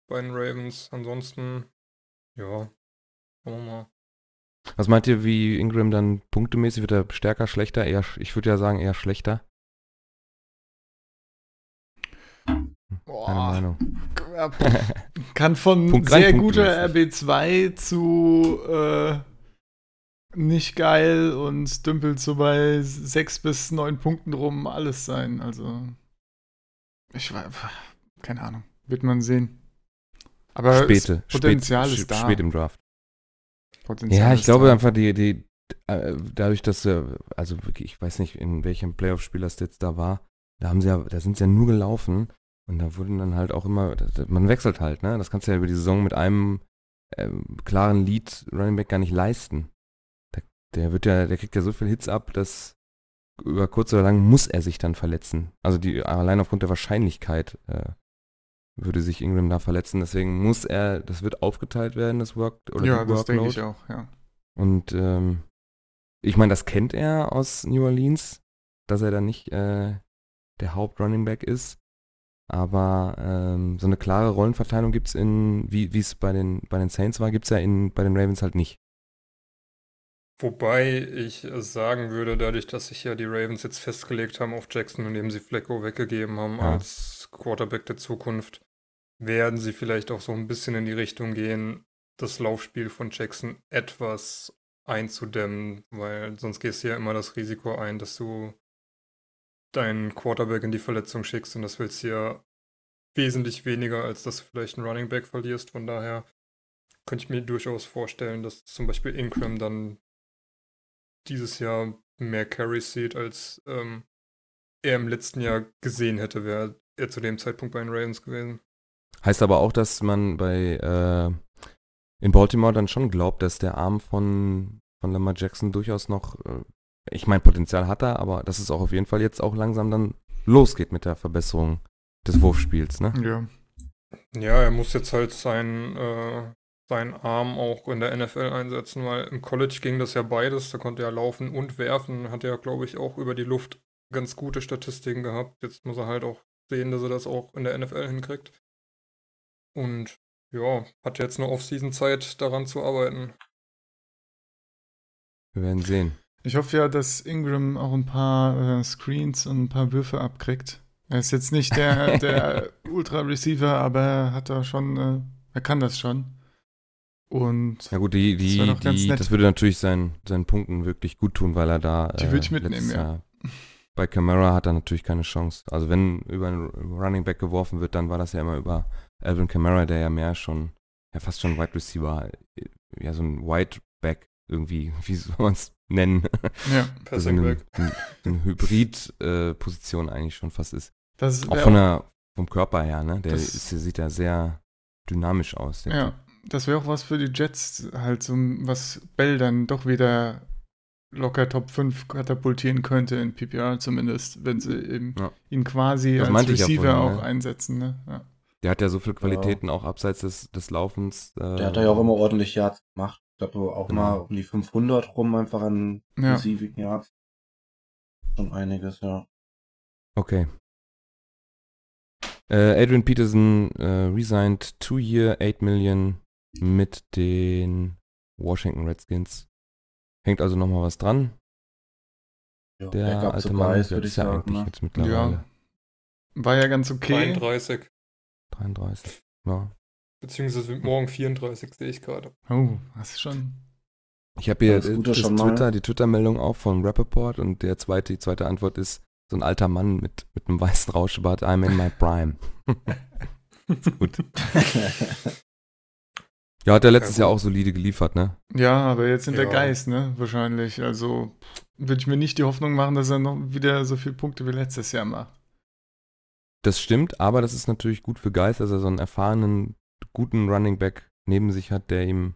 bei den Ravens. Ansonsten, ja, schauen wir mal.
Was meint ihr, wie Ingram dann punktemäßig wird er stärker, schlechter? Eher, ich würde ja sagen, eher schlechter.
Boah. Meinung. Kann von sehr guter RB2 zu äh, nicht geil und dümpelt so bei sechs bis neun Punkten rum alles sein. Also, ich weiß, keine Ahnung. Wird man sehen. Aber
Späte,
Potenzial
spät,
ist da.
Spät im Draft. Potenzial ja, ich glaube da. einfach, die, die, äh, dadurch, dass, also wirklich, ich weiß nicht, in welchem Playoff-Spiel das jetzt da war, da haben sie ja, da sind sie ja nur gelaufen und da wurden dann halt auch immer, man wechselt halt, ne? Das kannst du ja über die Saison mit einem äh, klaren Lead Running Back gar nicht leisten. Der wird ja, der kriegt ja so viel Hits ab, dass über kurz oder lang muss er sich dann verletzen. Also die allein aufgrund der Wahrscheinlichkeit äh, würde sich Ingram da verletzen. Deswegen muss er, das wird aufgeteilt werden, das Work oder
ja, das denke ich auch, ja.
Und ähm, ich meine, das kennt er aus New Orleans, dass er dann nicht äh, der Haupt-Running Back ist. Aber ähm, so eine klare Rollenverteilung gibt es in, wie es bei den, bei den Saints war, gibt es ja in, bei den Ravens halt nicht.
Wobei ich sagen würde, dadurch, dass sich ja die Ravens jetzt festgelegt haben auf Jackson, indem sie Flecko weggegeben haben ja. als Quarterback der Zukunft, werden sie vielleicht auch so ein bisschen in die Richtung gehen, das Laufspiel von Jackson etwas einzudämmen, weil sonst gehst du ja immer das Risiko ein, dass du deinen Quarterback in die Verletzung schickst und das willst du ja wesentlich weniger, als dass du vielleicht einen Running Back verlierst. Von daher könnte ich mir durchaus vorstellen, dass zum Beispiel Ingram dann dieses Jahr mehr Carries sieht, als ähm, er im letzten Jahr gesehen hätte, wäre er zu dem Zeitpunkt bei den Ravens gewesen.
Heißt aber auch, dass man bei äh, in Baltimore dann schon glaubt, dass der Arm von, von Lamar Jackson durchaus noch, äh, ich meine, Potenzial hat er, aber dass es auch auf jeden Fall jetzt auch langsam dann losgeht mit der Verbesserung des Wurfspiels, ne?
Ja.
Ja, er muss jetzt halt sein, äh, seinen Arm auch in der NFL einsetzen, weil im College ging das ja beides. Da konnte er laufen und werfen. Hat er, glaube ich, auch über die Luft ganz gute Statistiken gehabt. Jetzt muss er halt auch sehen, dass er das auch in der NFL hinkriegt. Und ja, hat jetzt nur Off-Season-Zeit daran zu arbeiten.
Wir werden sehen.
Ich hoffe ja, dass Ingram auch ein paar äh, Screens und ein paar Würfe abkriegt. Er ist jetzt nicht der, der Ultra-Receiver, aber er hat da schon, äh, er kann das schon. Und
ja gut, die, die, das, die, das würde natürlich seinen, seinen Punkten wirklich gut tun, weil er da.
Die würde ich äh, mitnehmen, ja.
Bei Camara hat er natürlich keine Chance. Also wenn über einen Running Back geworfen wird, dann war das ja immer über Alvin Kamara, der ja mehr schon, ja fast schon Wide Receiver, ja so ein Wide Back irgendwie, wie soll man es nennen?
Ja,
also eine, eine, eine Hybrid-Position äh, eigentlich schon fast ist.
Das
auch von der, vom Körper her, ne? Der, ist, der sieht ja sehr dynamisch aus.
ja, typ. das wäre auch was für die Jets, halt so was Bell dann doch wieder locker Top 5 katapultieren könnte in PPR zumindest, wenn sie eben ja. ihn quasi das als Receiver ja vorhin, auch ne? einsetzen. Ne? Ja.
Der hat ja so viele Qualitäten ja. auch abseits des, des Laufens.
Äh, der hat ja auch immer ordentlich Yards gemacht. Ich glaube auch genau. mal um die 500 rum einfach an ja. Yards. Schon einiges, ja.
Okay. Äh, Adrian Peterson äh, resigned two year 8 Million mit den Washington Redskins. Hängt also nochmal was dran.
Ja, der alte Mann,
ist ja sagen, eigentlich ne? jetzt mittlerweile. Ja.
War ja ganz okay.
33.
33, ja.
Beziehungsweise morgen 34, sehe ich gerade.
Oh, hast du schon.
Ich habe hier das, das Twitter, die Twitter-Meldung auch von Rappaport und der zweite, die zweite Antwort ist so ein alter Mann mit, mit einem weißen Rauschbart, I'm in my prime. gut. ja, hat er letztes ja, Jahr auch solide geliefert, ne?
Ja, aber jetzt in ja. der Geist, ne? Wahrscheinlich. Also würde ich mir nicht die Hoffnung machen, dass er noch wieder so viele Punkte wie letztes Jahr macht.
Das stimmt, aber das ist natürlich gut für Geist, dass er so einen erfahrenen, guten Running Back neben sich hat, der ihm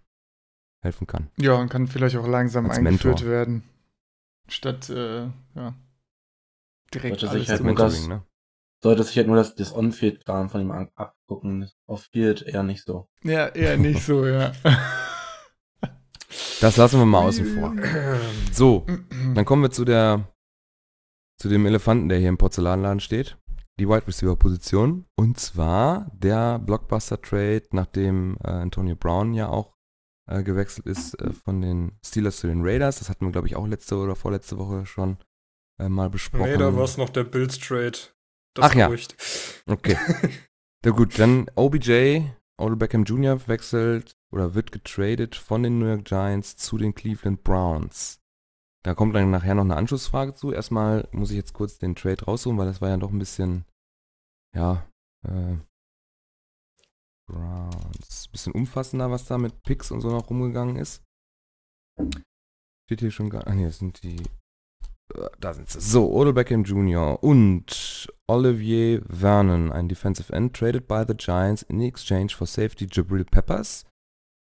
helfen kann.
Ja, und kann vielleicht auch langsam Als eingeführt Mentor. werden. Statt, äh, ja, direkt
sollte alles sich halt nur das, ne? Sollte sich halt nur das, das On-Field-Kram von ihm abgucken. Off-Field eher nicht so.
Ja, eher nicht so, ja.
Das lassen wir mal außen vor. So, dann kommen wir zu der zu dem Elefanten, der hier im Porzellanladen steht die Wide Receiver Position. Und zwar der Blockbuster Trade, nachdem äh, Antonio Brown ja auch äh, gewechselt ist äh, von den Steelers zu den Raiders. Das hatten wir, glaube ich, auch letzte oder vorletzte Woche schon äh, mal besprochen. Nee,
da war es noch der Bills Trade.
Das Ach Gerücht. ja. Okay. Na gut, dann OBJ, Odell Beckham Jr. wechselt oder wird getradet von den New York Giants zu den Cleveland Browns. Da kommt dann nachher noch eine Anschlussfrage zu. Erstmal muss ich jetzt kurz den Trade raussuchen, weil das war ja doch ein bisschen, ja, äh, Browns, bisschen umfassender, was da mit Picks und so noch rumgegangen ist. Steht hier schon gar, ah das sind die, äh, da sind sie. So, Odell Beckham Jr. und Olivier Vernon, ein Defensive End, traded by the Giants in exchange for safety Jabril Peppers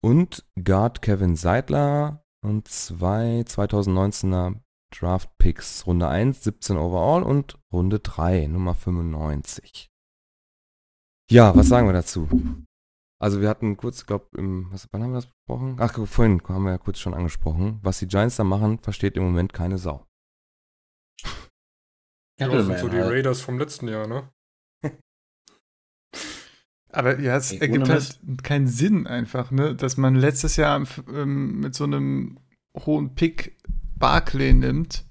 und Guard Kevin Seidler und zwei 2019er Draft Picks. Runde 1, 17 overall und Runde 3, Nummer 95. Ja, was sagen wir dazu? Also wir hatten kurz, glaube im, was, wann haben wir das besprochen? Ach, vorhin haben wir ja kurz schon angesprochen. Was die Giants da machen, versteht im Moment keine Sau.
Ja, das sind so die halt. Raiders vom letzten Jahr, ne?
Aber ja, es ergibt halt keinen Sinn einfach, ne? Dass man letztes Jahr ähm, mit so einem hohen Pick Barclay nimmt,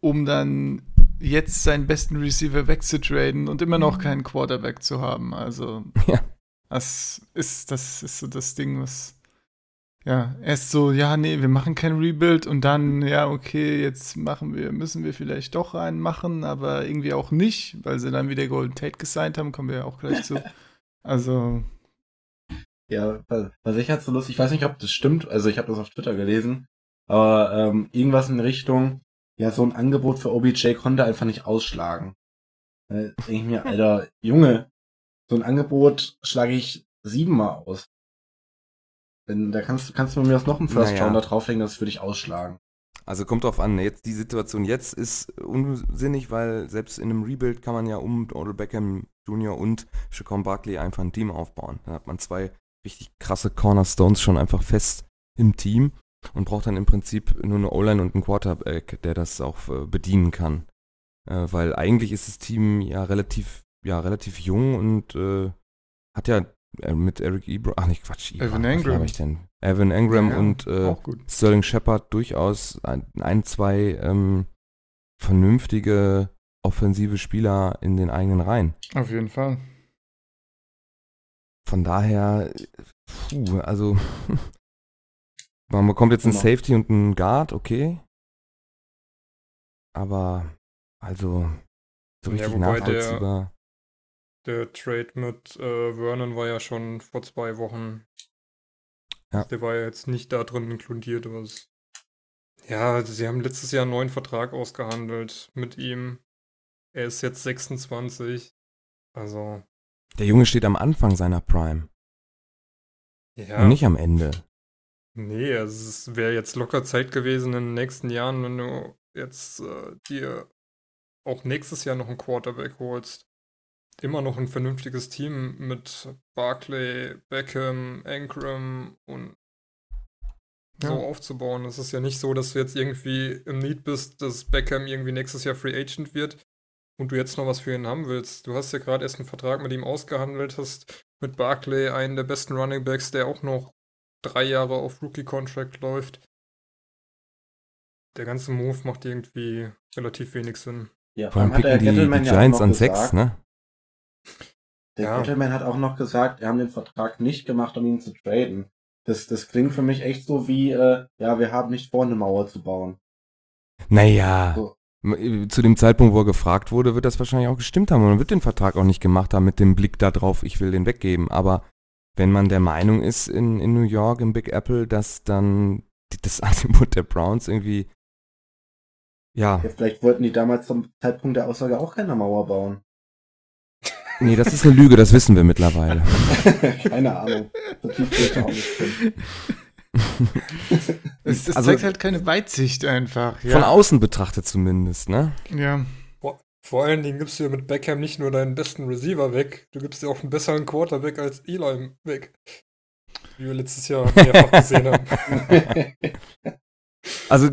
um dann jetzt seinen besten Receiver wegzutraden und immer noch keinen Quarterback zu haben. Also, ja. das ist, das ist so das Ding, was. Ja, erst so, ja, nee, wir machen kein Rebuild und dann, ja, okay, jetzt machen wir, müssen wir vielleicht doch einen machen, aber irgendwie auch nicht, weil sie dann wieder Golden Tate gesigned haben, kommen wir ja auch gleich zu. Also.
Ja, was ich halt so lustig, ich weiß nicht, ob das stimmt, also ich habe das auf Twitter gelesen, aber ähm, irgendwas in Richtung, ja, so ein Angebot für OBJ konnte einfach nicht ausschlagen. Da denke ich mir, Alter, Junge, so ein Angebot schlage ich siebenmal aus. Denn da kannst, kannst du mir das noch einen First naja. Rounder drauflegen, das würde ich ausschlagen.
Also kommt drauf an, jetzt die Situation jetzt ist unsinnig, weil selbst in einem Rebuild kann man ja um Odell Beckham Jr. und Chacon Barkley einfach ein Team aufbauen. Dann hat man zwei richtig krasse Cornerstones schon einfach fest im Team und braucht dann im Prinzip nur eine O-Line und einen Quarterback, der das auch äh, bedienen kann. Äh, weil eigentlich ist das Team ja relativ, ja, relativ jung und äh, hat ja äh, mit Eric Ebron, ach nicht Quatsch,
Evan Engram.
Ich denn? Evan Engram ja, und äh, Sterling Shepard durchaus ein, ein zwei ähm, vernünftige offensive Spieler in den eigenen Reihen.
Auf jeden Fall.
Von daher, puh, also man bekommt jetzt einen Safety und einen Guard, okay. Aber also so richtig ja, nachvollziehbar.
Der, der Trade mit äh, Vernon war ja schon vor zwei Wochen. Ja. Der war ja jetzt nicht da drin inkludiert. Was ja, sie haben letztes Jahr einen neuen Vertrag ausgehandelt mit ihm. Er ist jetzt 26. Also.
Der Junge steht am Anfang seiner Prime. Ja. Und nicht am Ende.
Nee, es wäre jetzt locker Zeit gewesen in den nächsten Jahren, wenn du jetzt äh, dir auch nächstes Jahr noch einen Quarterback holst. immer noch ein vernünftiges Team mit Barclay, Beckham, Ankram und so ja. aufzubauen. Es ist ja nicht so, dass du jetzt irgendwie im Need bist, dass Beckham irgendwie nächstes Jahr Free Agent wird und du jetzt noch was für ihn haben willst. Du hast ja gerade erst einen Vertrag mit ihm ausgehandelt, hast mit Barclay einen der besten Running Backs, der auch noch drei Jahre auf Rookie-Contract läuft. Der ganze Move macht irgendwie relativ wenig Sinn.
Ja, vor allem picken die, die ja Giants an sechs, ne?
Der ja. Gettleman hat auch noch gesagt, wir haben den Vertrag nicht gemacht, um ihn zu traden. Das, das klingt für mich echt so wie, äh, ja, wir haben nicht vor, eine Mauer zu bauen.
Naja, so. Zu dem Zeitpunkt, wo er gefragt wurde, wird das wahrscheinlich auch gestimmt haben. Und man wird den Vertrag auch nicht gemacht haben mit dem Blick darauf, ich will den weggeben. Aber wenn man der Meinung ist in, in New York, im Big Apple, dass dann das Angebot der Browns irgendwie ja.
ja. Vielleicht wollten die damals zum Zeitpunkt der Aussage auch keine Mauer bauen.
Nee, das ist eine Lüge, das wissen wir mittlerweile.
keine Ahnung. Tief auch nicht
es, es also, zeigt halt keine Weitsicht einfach.
Ja. Von außen betrachtet zumindest, ne?
Ja.
Vor allen Dingen gibst du ja mit Beckham nicht nur deinen besten Receiver weg, du gibst dir auch einen besseren Quarterback als Eli weg. Wie wir letztes Jahr mehrfach gesehen haben.
Also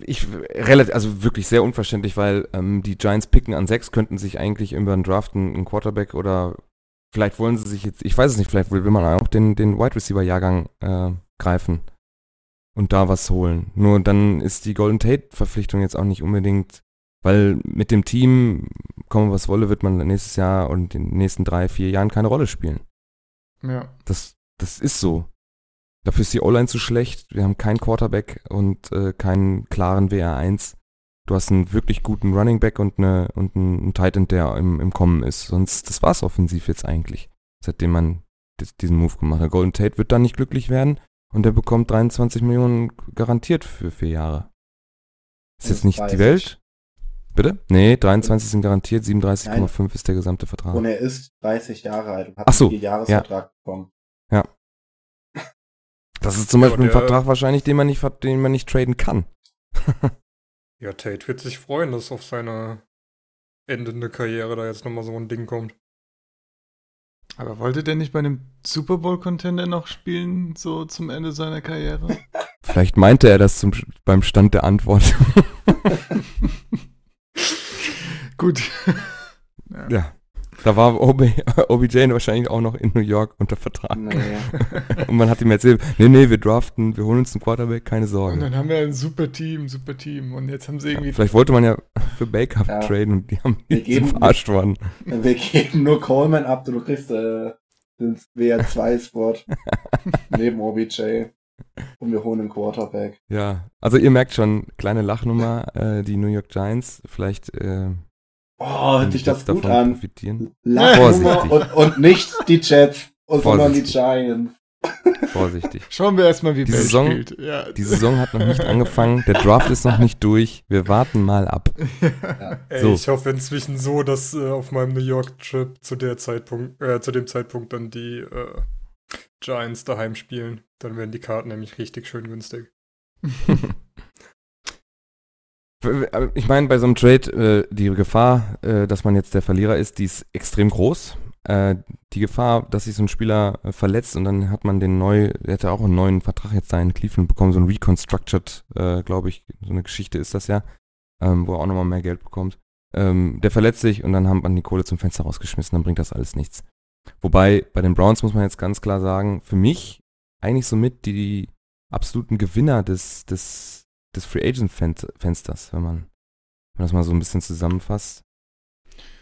ich relativ, also wirklich sehr unverständlich, weil ähm, die Giants picken an sechs, könnten sich eigentlich über einen Draft einen Quarterback oder vielleicht wollen sie sich jetzt, ich weiß es nicht, vielleicht will man auch den, den Wide Receiver Jahrgang äh, greifen und da was holen. Nur dann ist die Golden Tate Verpflichtung jetzt auch nicht unbedingt, weil mit dem Team, kommen was wolle, wird man nächstes Jahr und in den nächsten drei, vier Jahren keine Rolle spielen.
Ja.
Das, das ist so. Dafür ist die O-Line zu schlecht. Wir haben keinen Quarterback und äh, keinen klaren WR1. Du hast einen wirklich guten Running Back und, eine, und einen Titan, der im, im Kommen ist. Sonst, das war's offensiv jetzt eigentlich, seitdem man diesen Move gemacht hat. Golden Tate wird dann nicht glücklich werden und der bekommt 23 Millionen garantiert für vier Jahre. Ist jetzt nicht die Welt. Bitte? Nee, 23 sind garantiert, 37,5 ist der gesamte Vertrag.
Und er ist 30 Jahre alt und
hat Ach so,
einen Jahresvertrag
ja.
bekommen.
Ja. Das ist zum Beispiel ein Vertrag wahrscheinlich, den man nicht, den man nicht traden kann.
ja, Tate wird sich freuen, dass auf seine endende Karriere da jetzt nochmal so ein Ding kommt.
Aber wollte der nicht bei einem Super Bowl-Contender noch spielen, so zum Ende seiner Karriere?
Vielleicht meinte er das zum, beim Stand der Antwort.
Gut.
ja. ja. Da war OB, OBJ wahrscheinlich auch noch in New York unter Vertrag. Naja. Und man hat ihm erzählt, nee, nee, wir draften, wir holen uns einen Quarterback, keine Sorge.
Und dann haben wir ein super Team, super Team. Und jetzt haben sie irgendwie... Ja,
vielleicht wollte man ja für Baker ja. traden und die haben
wir geben, verarscht worden. Wir geben nur Coleman ab, du kriegst äh, den WR2-Spot neben OBJ. Und wir holen einen Quarterback.
Ja, also ihr merkt schon, kleine Lachnummer, äh, die New York Giants, vielleicht... Äh,
Oh, hört sich das gut an. Vorsichtig. Und, und nicht die Jets, sondern die Giants.
Vorsichtig.
Schauen wir erstmal, wie
die Saison, spielt. Ja. Die Saison hat noch nicht angefangen, der Draft ist noch nicht durch. Wir warten mal ab.
Ja. Ey, so. Ich hoffe inzwischen so, dass äh, auf meinem New York-Trip zu der Zeitpunkt, äh, zu dem Zeitpunkt dann die äh, Giants daheim spielen. Dann werden die Karten nämlich richtig schön günstig.
Ich meine, bei so einem Trade, äh, die Gefahr, äh, dass man jetzt der Verlierer ist, die ist extrem groß. Äh, die Gefahr, dass sich so ein Spieler äh, verletzt und dann hat man den neu, der hätte auch einen neuen Vertrag jetzt da in Cleveland bekommen, so ein Reconstructed, äh, glaube ich, so eine Geschichte ist das ja, ähm, wo er auch nochmal mehr Geld bekommt. Ähm, der verletzt sich und dann hat man die Kohle zum Fenster rausgeschmissen, dann bringt das alles nichts. Wobei, bei den Browns muss man jetzt ganz klar sagen, für mich eigentlich somit die absoluten Gewinner des, des des Free Agent Fensters, wenn man, wenn man das mal so ein bisschen zusammenfasst.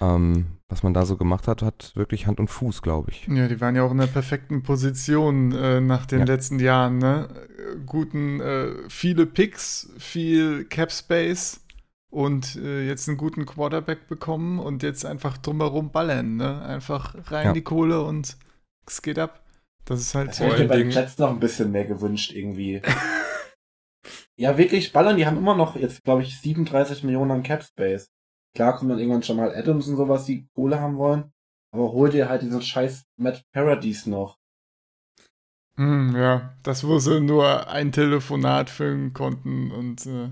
Ähm, was man da so gemacht hat, hat wirklich Hand und Fuß, glaube ich.
Ja, die waren ja auch in der perfekten Position äh, nach den ja. letzten Jahren, ne? Guten, äh, viele Picks, viel Cap Space und äh, jetzt einen guten Quarterback bekommen und jetzt einfach drumherum ballern, ne? Einfach rein ja. die Kohle und es geht ab. Das ist halt. Das
hätte ich mir bei den Jets noch ein bisschen mehr gewünscht, irgendwie. Ja, wirklich ballern, die haben immer noch jetzt, glaube ich, 37 Millionen an Cap Space. Klar kommt dann irgendwann schon mal Adams und sowas, die Kohle haben wollen. Aber hol dir halt diesen scheiß Matt Paradise noch.
Hm, ja, das wo sie nur ein Telefonat filmen konnten und äh,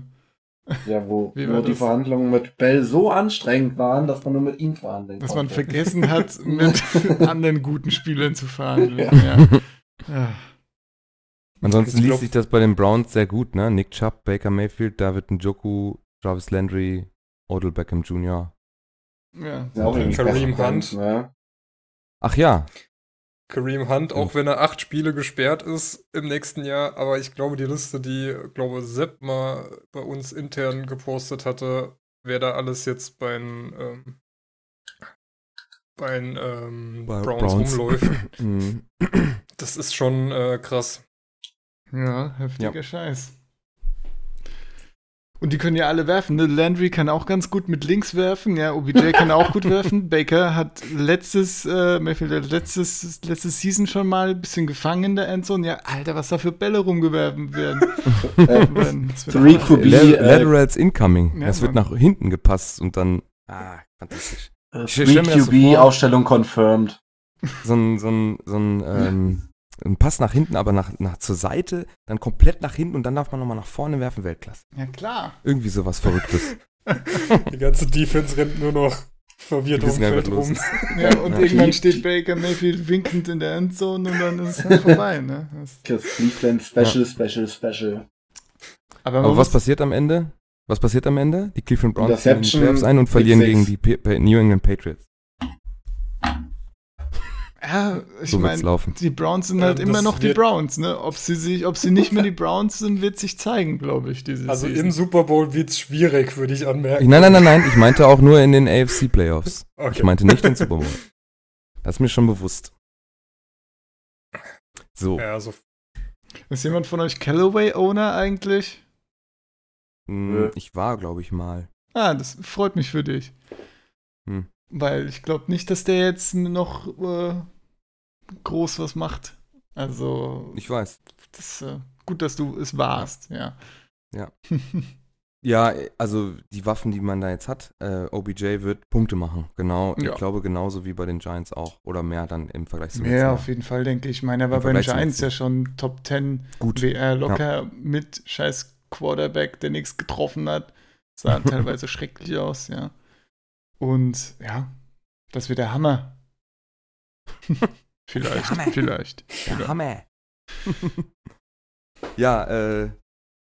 Ja, wo, wo die? Verhandlungen mit Bell so anstrengend waren, dass man nur mit ihm verhandeln
Dass man
konnte.
vergessen hat, mit anderen guten Spielern zu verhandeln. Ja. Ja.
Ansonsten liest sich das bei den Browns sehr gut, ne? Nick Chubb, Baker Mayfield, David Njoku, Jarvis Landry, Odell Beckham Jr.
Ja.
Ja, auch
Kareem Hunt.
Ne?
Ach ja,
Kareem Hunt, auch
Hm.
wenn er acht Spiele gesperrt ist im nächsten Jahr, aber ich glaube, die Liste, die, glaube Sepp mal bei uns intern gepostet hatte, wer da alles jetzt bei den, ähm, bei den ähm,
Bei
Browns,
Browns.
rumläuft.
Mhm.
Das ist schon äh, krass.
Ja, heftiger Scheiß. Und die können ja alle werfen. Ne? Landry kann auch ganz gut mit links werfen. Ja, OBJ kann auch gut werfen. Baker hat letztes, äh, Mayfield hat letztes, letztes Season schon mal ein bisschen gefangen in der Endzone. Ja, Alter, was da für Bälle rumgewerfen werden. Wird
Three QB,
La- Laterals incoming.
Ja,
es wird nach hinten gepasst und dann. Ah, fantastisch. so
QB
vor.
Aufstellung confirmed.
So ein, so ein, so ein, ähm, ein Pass nach hinten, aber nach, nach zur Seite, dann komplett nach hinten und dann darf man nochmal nach vorne werfen, Weltklasse.
Ja, klar.
Irgendwie sowas Verrücktes.
Die ganze Defense rennt nur noch verwirrt um Feld rum.
Ja, und
Ja.
irgendwann steht Baker Mayfield winkend in der Endzone und dann ist es halt vorbei. Ne? Das,
Cleveland Special, Special, Special.
aber
Aber was passiert am Ende? Was passiert am Ende? Die Cleveland Browns Playoffs ein und verlieren gegen die New England Patriots.
Ja, ich
So
meine, die Browns sind
Ähm,
halt immer noch die Browns, ne? Ob sie sich, ob sie nicht mehr die Browns sind, wird sich zeigen, glaube ich, diese
Also
Season.
im Super Bowl wird es schwierig, würde ich anmerken.
Nein, nein, nein, nein. Ich meinte auch nur in den AFC Playoffs.
Okay.
Ich meinte nicht den Super Bowl. Das ist mir schon bewusst. So.
Ja, also
Ist jemand von euch Callaway-Owner eigentlich?
mh, Ich war, glaube ich, mal.
Ah, das freut mich für dich.
Hm.
Weil ich glaube nicht, dass der jetzt noch äh, groß was macht. Also,
Ich weiß.
das, äh, gut, dass du es warst, ja.
Ja. Ja, also die Waffen, die man da jetzt hat, äh, OBJ wird Punkte machen. Genau.
Ja.
Ich glaube genauso wie bei den Giants auch. Oder mehr dann im Vergleich zu
Mehr auf jeden Fall, denke ich. Ich meine, er war bei den Giants ja schon Top 10
Gut.
WR locker mit scheiß Quarterback, der nichts getroffen hat. Sah teilweise schrecklich aus, ja. Und ja, das wird der Hammer. vielleicht,
Hammer.
vielleicht.
Der
vielleicht.
Hammer. ja, äh,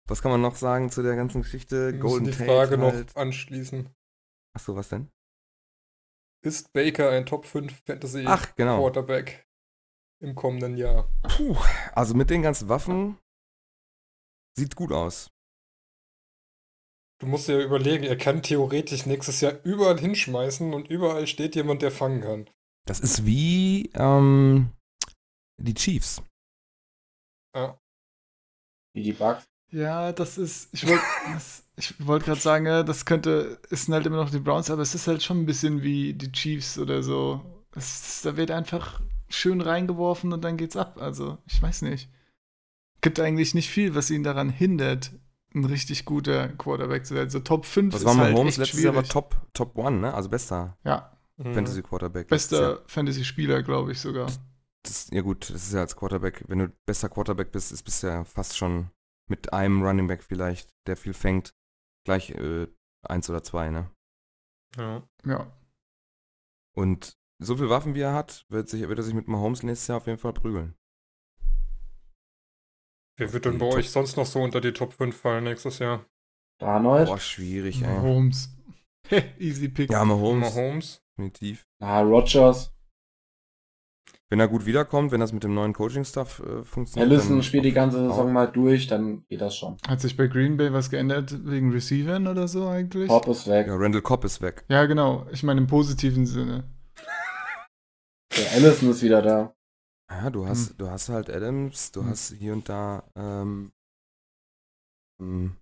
was kann man noch sagen zu der ganzen Geschichte?
wir
Golden
die
Tate
Frage
halt.
noch anschließen.
Achso, was denn?
Ist Baker ein Top 5 Fantasy
Ach, genau.
Quarterback im kommenden Jahr?
Puh, also mit den ganzen Waffen sieht gut aus.
Du musst dir ja überlegen, er kann theoretisch nächstes Jahr überall hinschmeißen und überall steht jemand, der fangen kann.
Das ist wie ähm, die Chiefs.
Wie die Bugs.
Ja, das ist, ich wollte wollt gerade sagen, ja, das könnte, es sind halt immer noch die Browns, aber es ist halt schon ein bisschen wie die Chiefs oder so. Es, da wird einfach schön reingeworfen und dann geht's ab. Also, ich weiß nicht. Gibt eigentlich nicht viel, was ihn daran hindert, ein richtig guter Quarterback zu werden. So Top 5
Was
ist
war
halt
Mahomes
echt
letztes Jahr war
schwierig.
Top, Top One, ne? Also bester
Ja,
Mhm.
Fantasy Quarterback.
bester Fantasy-Spieler, glaube ich sogar.
Das, ja gut, das ist ja als Quarterback, wenn du bester Quarterback bist, ist bist du ja fast schon mit einem Running Back vielleicht, der viel fängt, gleich äh, eins oder zwei, ne?
Ja.
Ja.
Und so viel Waffen wie er hat, wird, sich, wird er sich mit Mahomes nächstes Jahr auf jeden Fall prügeln.
Wer wird denn bei
Top-
euch sonst noch so unter die Top 5 fallen nächstes Jahr?
Darnold.
Boah, schwierig, ey.
Mahomes. Easy Pick.
Ja, Mahomes,
Mahomes?
definitiv.
Ah, Rogers.
Wenn er gut wiederkommt, wenn das mit dem neuen Coaching-Stuff äh, funktioniert.
Allison spielt die ganze
auch-
Saison mal durch, dann geht das schon.
Hat sich bei Green Bay was geändert wegen Receivern oder so eigentlich?
Pop ist weg.
Ja, Randall Cobb ist weg.
Ja, genau. Ich meine im positiven Sinne.
Der Allison ist wieder da.
Ja, du hast, du hast halt Adams, du
Hm.
hast hier und da, ähm, ähm,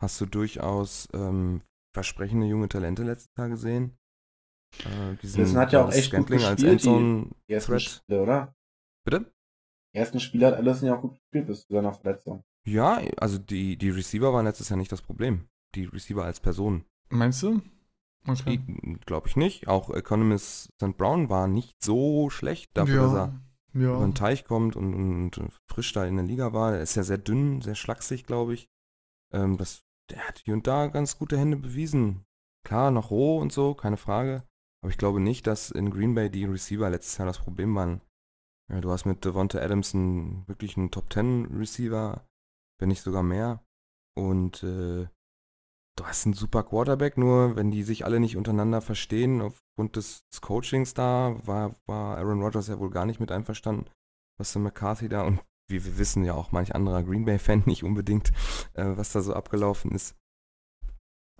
hast du durchaus ähm, versprechende junge Talente letztes Jahr gesehen. Äh, diesen
hat ja auch echt gut
Scantling als
gespielt, die-
Endzone
Die ersten
Threat.
Spiele, oder?
Bitte?
Die ersten Spiele hat Allison ja auch gut gespielt bis zu seiner Verletzung.
Ja, also die, die Receiver waren letztes Jahr nicht das Problem. Die Receiver als Person.
Meinst du? Okay.
Glaube ich nicht. Auch Economist St. Brown war nicht so schlecht dafür, dass er
ja.
über den Teich kommt und, und, frisch da in der Liga war. Er ist ja sehr dünn, sehr schlaksig, glaube ich. Ähm, das der hat hier und da ganz gute Hände bewiesen. Klar, noch roh und so, keine Frage. Aber ich glaube nicht, dass in Green Bay die Receiver letztes Jahr das Problem waren. Ja, du hast mit Devonta Adamson wirklich einen Top 10 Receiver, wenn nicht sogar mehr. Und äh, du hast einen super Quarterback, nur wenn die sich alle nicht untereinander verstehen, aufgrund des, Coachings da, war, war Aaron Rodgers ja wohl gar nicht mit einverstanden, was der McCarthy da und wie wir wissen ja auch manch anderer Green Bay-Fan nicht unbedingt, äh, was da so abgelaufen ist.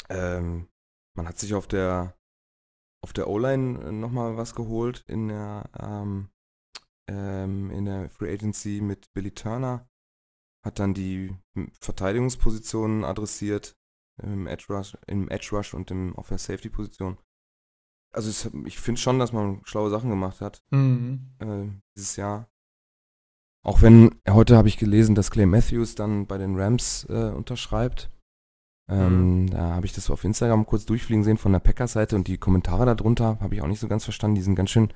Ähm, man hat sich auf der auf der O-Line äh, nochmal was geholt in der ähm, ähm, in der Free Agency mit Billy Turner. Hat dann die Verteidigungspositionen adressiert im Edge Rush, im Edge Rush und im auf der Safety Position. Also es, ich finde schon, dass man schlaue Sachen gemacht hat mhm. äh, dieses Jahr. Auch wenn heute habe ich gelesen, dass Clay Matthews dann bei den Rams äh, unterschreibt. Ähm, mhm. Da habe ich das auf Instagram kurz durchfliegen sehen von der Packers-Seite und die Kommentare darunter habe ich auch nicht so ganz verstanden. Die sind ganz schön,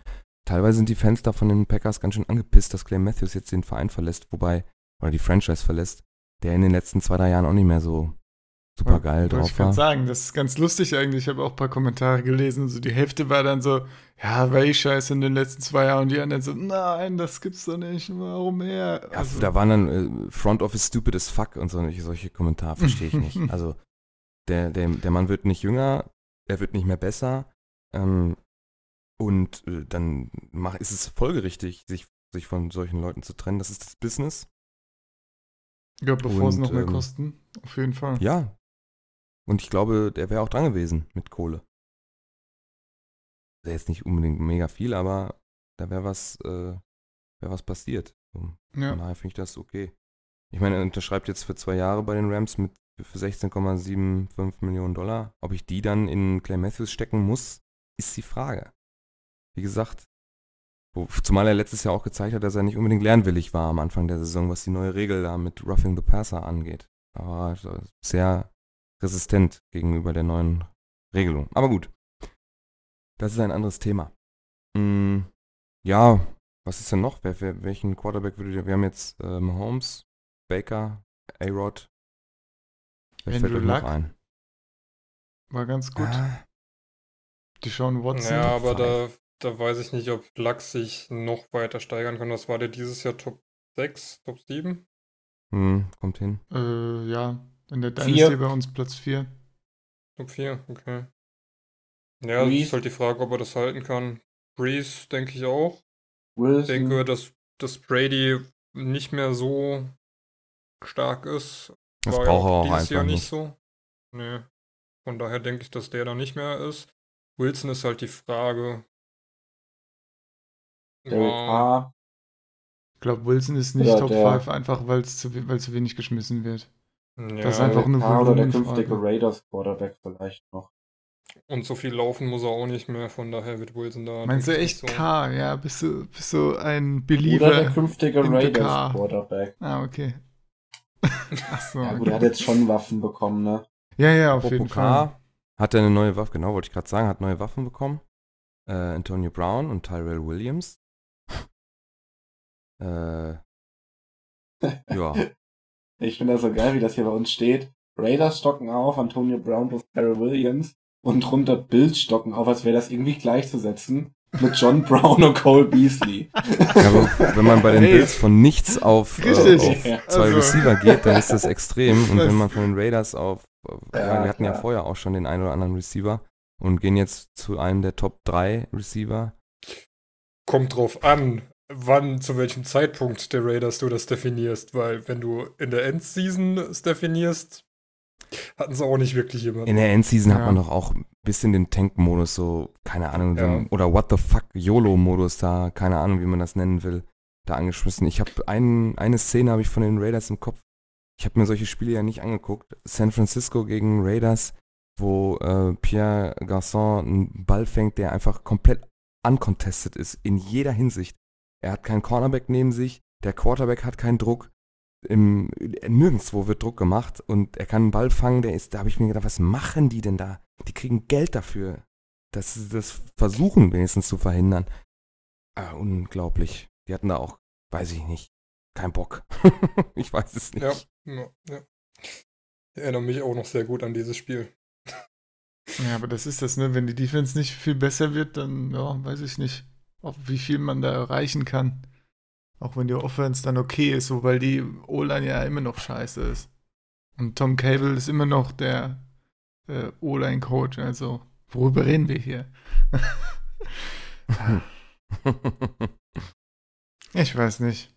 teilweise sind die Fans da von den Packers ganz schön angepisst, dass Clay Matthews jetzt den Verein verlässt, wobei, oder die Franchise verlässt, der in den letzten zwei, drei Jahren auch nicht mehr so super geil drauf ich war.
Ich sagen, das ist ganz lustig eigentlich. Ich habe auch ein paar Kommentare gelesen. So die Hälfte war dann so, ja, war ich scheiße in den letzten zwei Jahren. Und die anderen so, nein, das gibt's doch nicht. Warum her?
Ja, also, da waren dann äh, Front Office stupid as fuck und so, solche Kommentare verstehe ich nicht. Also der, der, der Mann wird nicht jünger, er wird nicht mehr besser. Ähm, und äh, dann mach, ist es folgerichtig, sich, sich von solchen Leuten zu trennen. Das ist das Business.
Ja, bevor und, es noch mehr ähm, kosten. Auf jeden Fall.
Ja, und ich glaube, der wäre auch dran gewesen mit Kohle. Wäre jetzt nicht unbedingt mega viel, aber da wäre was, äh, wär was passiert. So, ja. Von daher finde ich das okay. Ich meine, er unterschreibt jetzt für zwei Jahre bei den Rams mit für 16,75 Millionen Dollar. Ob ich die dann in Clay Matthews stecken muss, ist die Frage. Wie gesagt, wo, zumal er letztes Jahr auch gezeigt hat, dass er nicht unbedingt lernwillig war am Anfang der Saison, was die neue Regel da mit Roughing the Passer angeht. Aber sehr resistent gegenüber der neuen Regelung. Aber gut, das ist ein anderes Thema. Hm, ja, was ist denn noch? Wer, wer, welchen Quarterback würdet ihr? Wir haben jetzt äh, Mahomes, Baker, A-Rod.
Andrew Luck ein? War ganz gut. Ah. Die Sean Watson.
Ja, aber da, da weiß ich nicht, ob Luck sich noch weiter steigern kann. Das war der dieses Jahr Top 6, Top 7?
Hm, kommt hin.
Äh, ja, in der Dynasty bei uns Platz 4.
Top 4, okay. Ja, Breeze. ist halt die Frage, ob er das halten kann. Breeze denke ich auch. Wilson. Ich denke, dass, dass Brady nicht mehr so stark ist.
Das braucht er auch dieses Jahr nicht
so. Nee. Von daher denke ich, dass der da nicht mehr ist. Wilson ist halt die Frage.
Ja.
Ich glaube, Wilson ist nicht Top 5, einfach weil zu, zu wenig geschmissen wird. Ja, das ist einfach eine
Oder der künftige Raiders Quarterback vielleicht noch.
Und so viel laufen muss er auch nicht mehr, von daher wird Wilson da.
Meinst du echt so. K? Ja, bist du, bist du ein Believer?
Oder der künftige Raiders Quarterback.
Ah, okay.
Achso. Ja, gut, er hat jetzt schon Waffen bekommen, ne?
Ja, ja, auf Popo jeden Fall.
Hat er eine neue Waffe, genau, wollte ich gerade sagen, hat neue Waffen bekommen. Äh, Antonio Brown und Tyrell Williams. äh, ja.
Ich finde das so geil, wie das hier bei uns steht. Raiders stocken auf, Antonio Brown plus Carol Williams und drunter Bills stocken auf, als wäre das irgendwie gleichzusetzen mit John Brown und Cole Beasley.
Ja, aber wenn man bei den hey. Bills von nichts auf, äh, auf zwei also. Receiver geht, dann ist das extrem. Und wenn man von den Raiders auf, ja, wir hatten ja vorher auch schon den einen oder anderen Receiver und gehen jetzt zu einem der Top 3 Receiver.
Kommt drauf an wann, zu welchem Zeitpunkt der Raiders du das definierst, weil wenn du in der Endseason es definierst, hatten sie auch nicht wirklich jemanden.
In der Endseason ja. hat man doch auch ein bisschen den Tank-Modus, so, keine Ahnung, ja. den, oder What the fuck YOLO-Modus da, keine Ahnung, wie man das nennen will, da angeschmissen. Ich habe ein, eine Szene habe ich von den Raiders im Kopf. Ich habe mir solche Spiele ja nicht angeguckt. San Francisco gegen Raiders, wo äh, Pierre Garçon einen Ball fängt, der einfach komplett uncontested ist, in jeder Hinsicht. Er hat keinen Cornerback neben sich, der Quarterback hat keinen Druck. Im, nirgendwo wird Druck gemacht und er kann einen Ball fangen, der ist, da habe ich mir gedacht, was machen die denn da? Die kriegen Geld dafür, dass sie das versuchen wenigstens zu verhindern. Ah, unglaublich. Die hatten da auch, weiß ich nicht, keinen Bock. ich weiß es nicht.
Ja, ja, erinnere mich auch noch sehr gut an dieses Spiel.
Ja, aber das ist das, ne? Wenn die Defense nicht viel besser wird, dann, ja, weiß ich nicht, ob wie viel man da erreichen kann. Auch wenn die Offense dann okay ist, so, weil die O-Line ja immer noch scheiße ist. Und Tom Cable ist immer noch der äh, O-Line-Coach, also worüber reden wir hier? ich weiß nicht.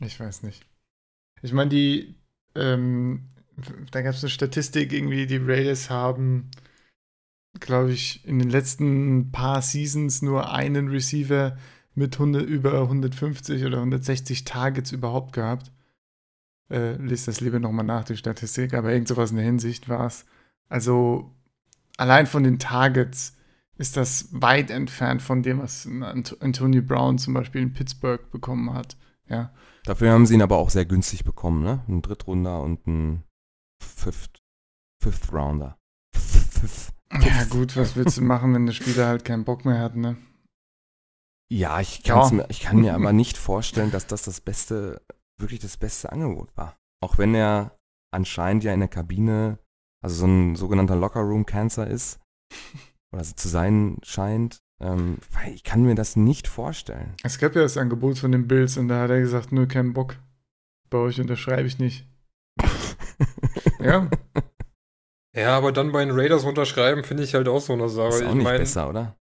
Ich weiß nicht. Ich meine, die, ähm, da gab es eine Statistik, irgendwie, die Raiders haben, glaube ich, in den letzten paar Seasons nur einen Receiver mit 100, über 150 oder 160 Targets überhaupt gehabt. Äh, lest das lieber nochmal nach, die Statistik, aber irgend sowas in der Hinsicht war es. Also allein von den Targets ist das weit entfernt von dem, was Anthony Brown zum Beispiel in Pittsburgh bekommen hat. Ja.
Dafür haben sie ihn aber auch sehr günstig bekommen, ne? Ein Drittrunder und ein Fifth, Fifth Rounder.
Fifth. Ja, gut, was willst du machen, wenn der Spieler halt keinen Bock mehr hat, ne?
Ja, ich, ja. Mir, ich kann mir aber nicht vorstellen, dass das das beste, wirklich das beste Angebot war. Auch wenn er anscheinend ja in der Kabine, also so ein sogenannter Locker-Room-Cancer ist, oder zu sein scheint. Ähm, ich kann mir das nicht vorstellen.
Es gab ja das Angebot von den Bills und da hat er gesagt, nö, keinen Bock. Bei euch unterschreibe ich nicht.
ja. Ja, aber dann bei den Raiders unterschreiben, finde ich halt auch so eine Sache.
Ist auch ich nicht mein, besser, oder?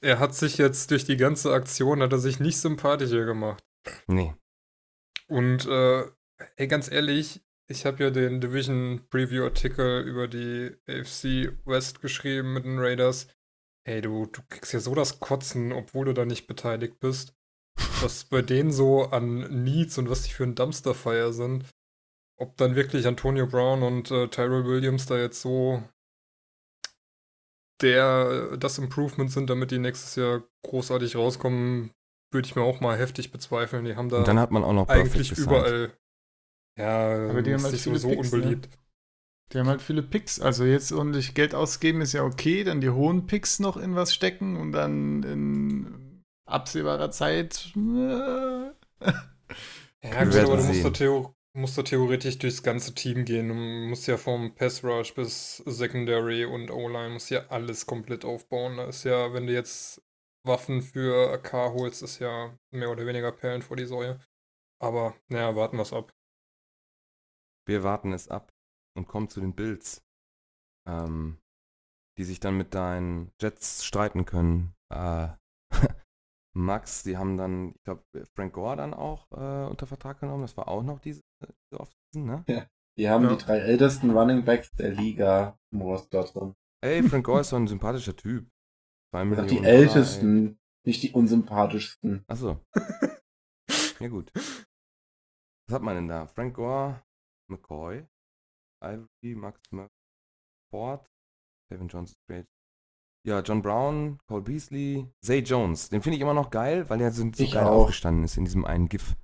Er hat sich jetzt durch die ganze Aktion, hat er sich nicht sympathischer gemacht.
Nee.
Und, äh, ey, ganz ehrlich, ich habe ja den Division Preview Artikel über die AFC West geschrieben mit den Raiders. Ey, du, du kriegst ja so das Kotzen, obwohl du da nicht beteiligt bist. Was bei denen so an Needs und was die für ein Dumpsterfire sind ob dann wirklich Antonio Brown und äh, Tyrell Williams da jetzt so der das Improvement sind, damit die nächstes Jahr großartig rauskommen, würde ich mir auch mal heftig bezweifeln. Die haben da
und dann hat man auch noch
eigentlich überall. Ja,
aber die haben halt viele so Picks, ne? unbeliebt. Ne? Die haben halt viele Picks. Also jetzt ordentlich Geld ausgeben ist ja okay, dann die hohen Picks noch in was stecken und dann in absehbarer Zeit.
Äh, ja, gut, aber du musst, musst du theoretisch durchs ganze Team gehen. Du musst ja vom Pass Rush bis Secondary und O-Line, musst ja alles komplett aufbauen. Da ist ja, wenn du jetzt Waffen für AK holst, ist ja mehr oder weniger Perlen vor die Säue. Aber, naja, warten wir es ab.
Wir warten es ab und kommen zu den Bills, ähm, die sich dann mit deinen Jets streiten können. Äh, Max, die haben dann, ich glaube, Frank Gore dann auch äh, unter Vertrag genommen. Das war auch noch diese, diese
Offseason, ne? Ja. Die haben ja. die drei ältesten Running Backs der Liga im Roster drin.
Ey, Frank Gore ist so ein sympathischer Typ.
Zwei die ältesten, nicht die unsympathischsten.
Achso. ja, gut. Was hat man denn da? Frank Gore, McCoy, Ivory, Max Murphy, Ford, Kevin Johnson, Straight, ja, John Brown, Cole Beasley, Zay Jones. Den finde ich immer noch geil, weil er so, so geil auch. aufgestanden ist in diesem einen GIF.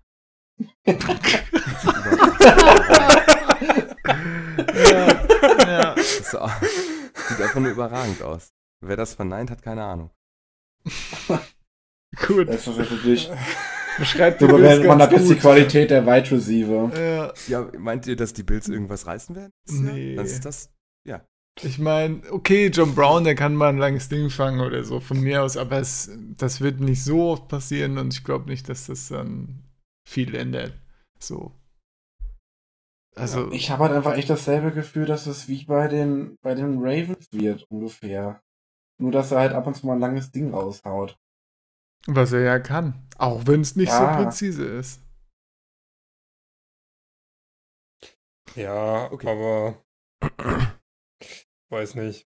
ja, ja. Das sieht einfach nur überragend aus. Wer das verneint, hat keine Ahnung.
Gut. Das ist wirklich. Beschreibt so man hat jetzt die Qualität der Wide Receiver.
Ja. ja, meint ihr, dass die Bills irgendwas reißen werden?
Nee.
Dann ist das, ja,
ich meine, okay, John Brown, der kann mal ein langes Ding fangen oder so von mir aus, aber es, das wird nicht so oft passieren und ich glaube nicht, dass das dann viel ändert. So.
Also. Ja, ich habe halt einfach echt dasselbe Gefühl, dass es wie bei den, bei den Ravens wird, ungefähr. Nur, dass er halt ab und zu mal ein langes Ding raushaut.
Was er ja kann. Auch wenn es nicht ja. so präzise ist.
Ja, okay. aber Weiß nicht.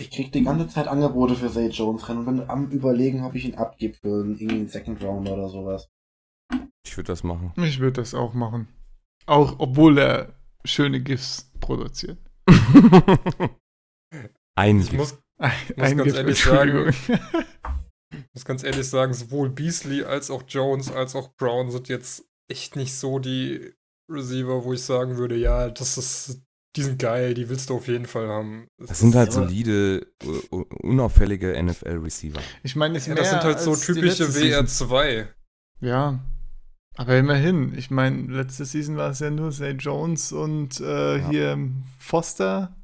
Ich krieg die ganze Zeit Angebote für Zay Jones rein und bin am überlegen, ob ich ihn abgebe für einen Second Rounder oder sowas.
Ich würde das machen.
Ich würde das auch machen. Auch obwohl er schöne GIFs produziert.
ein
ich muss, ein, muss ein ganz GIF, ehrlich sagen, muss ganz ehrlich sagen, sowohl Beasley als auch Jones als auch Brown sind jetzt echt nicht so die Receiver, wo ich sagen würde, ja, das ist die sind geil, die willst du auf jeden Fall haben.
Das, das sind halt solide, unauffällige NFL-Receiver.
Ich meine, ja,
das sind halt so typische WR2.
Ja. Aber immerhin, ich meine, letzte Season war es ja nur Zay Jones und äh,
Ja.
hier Foster.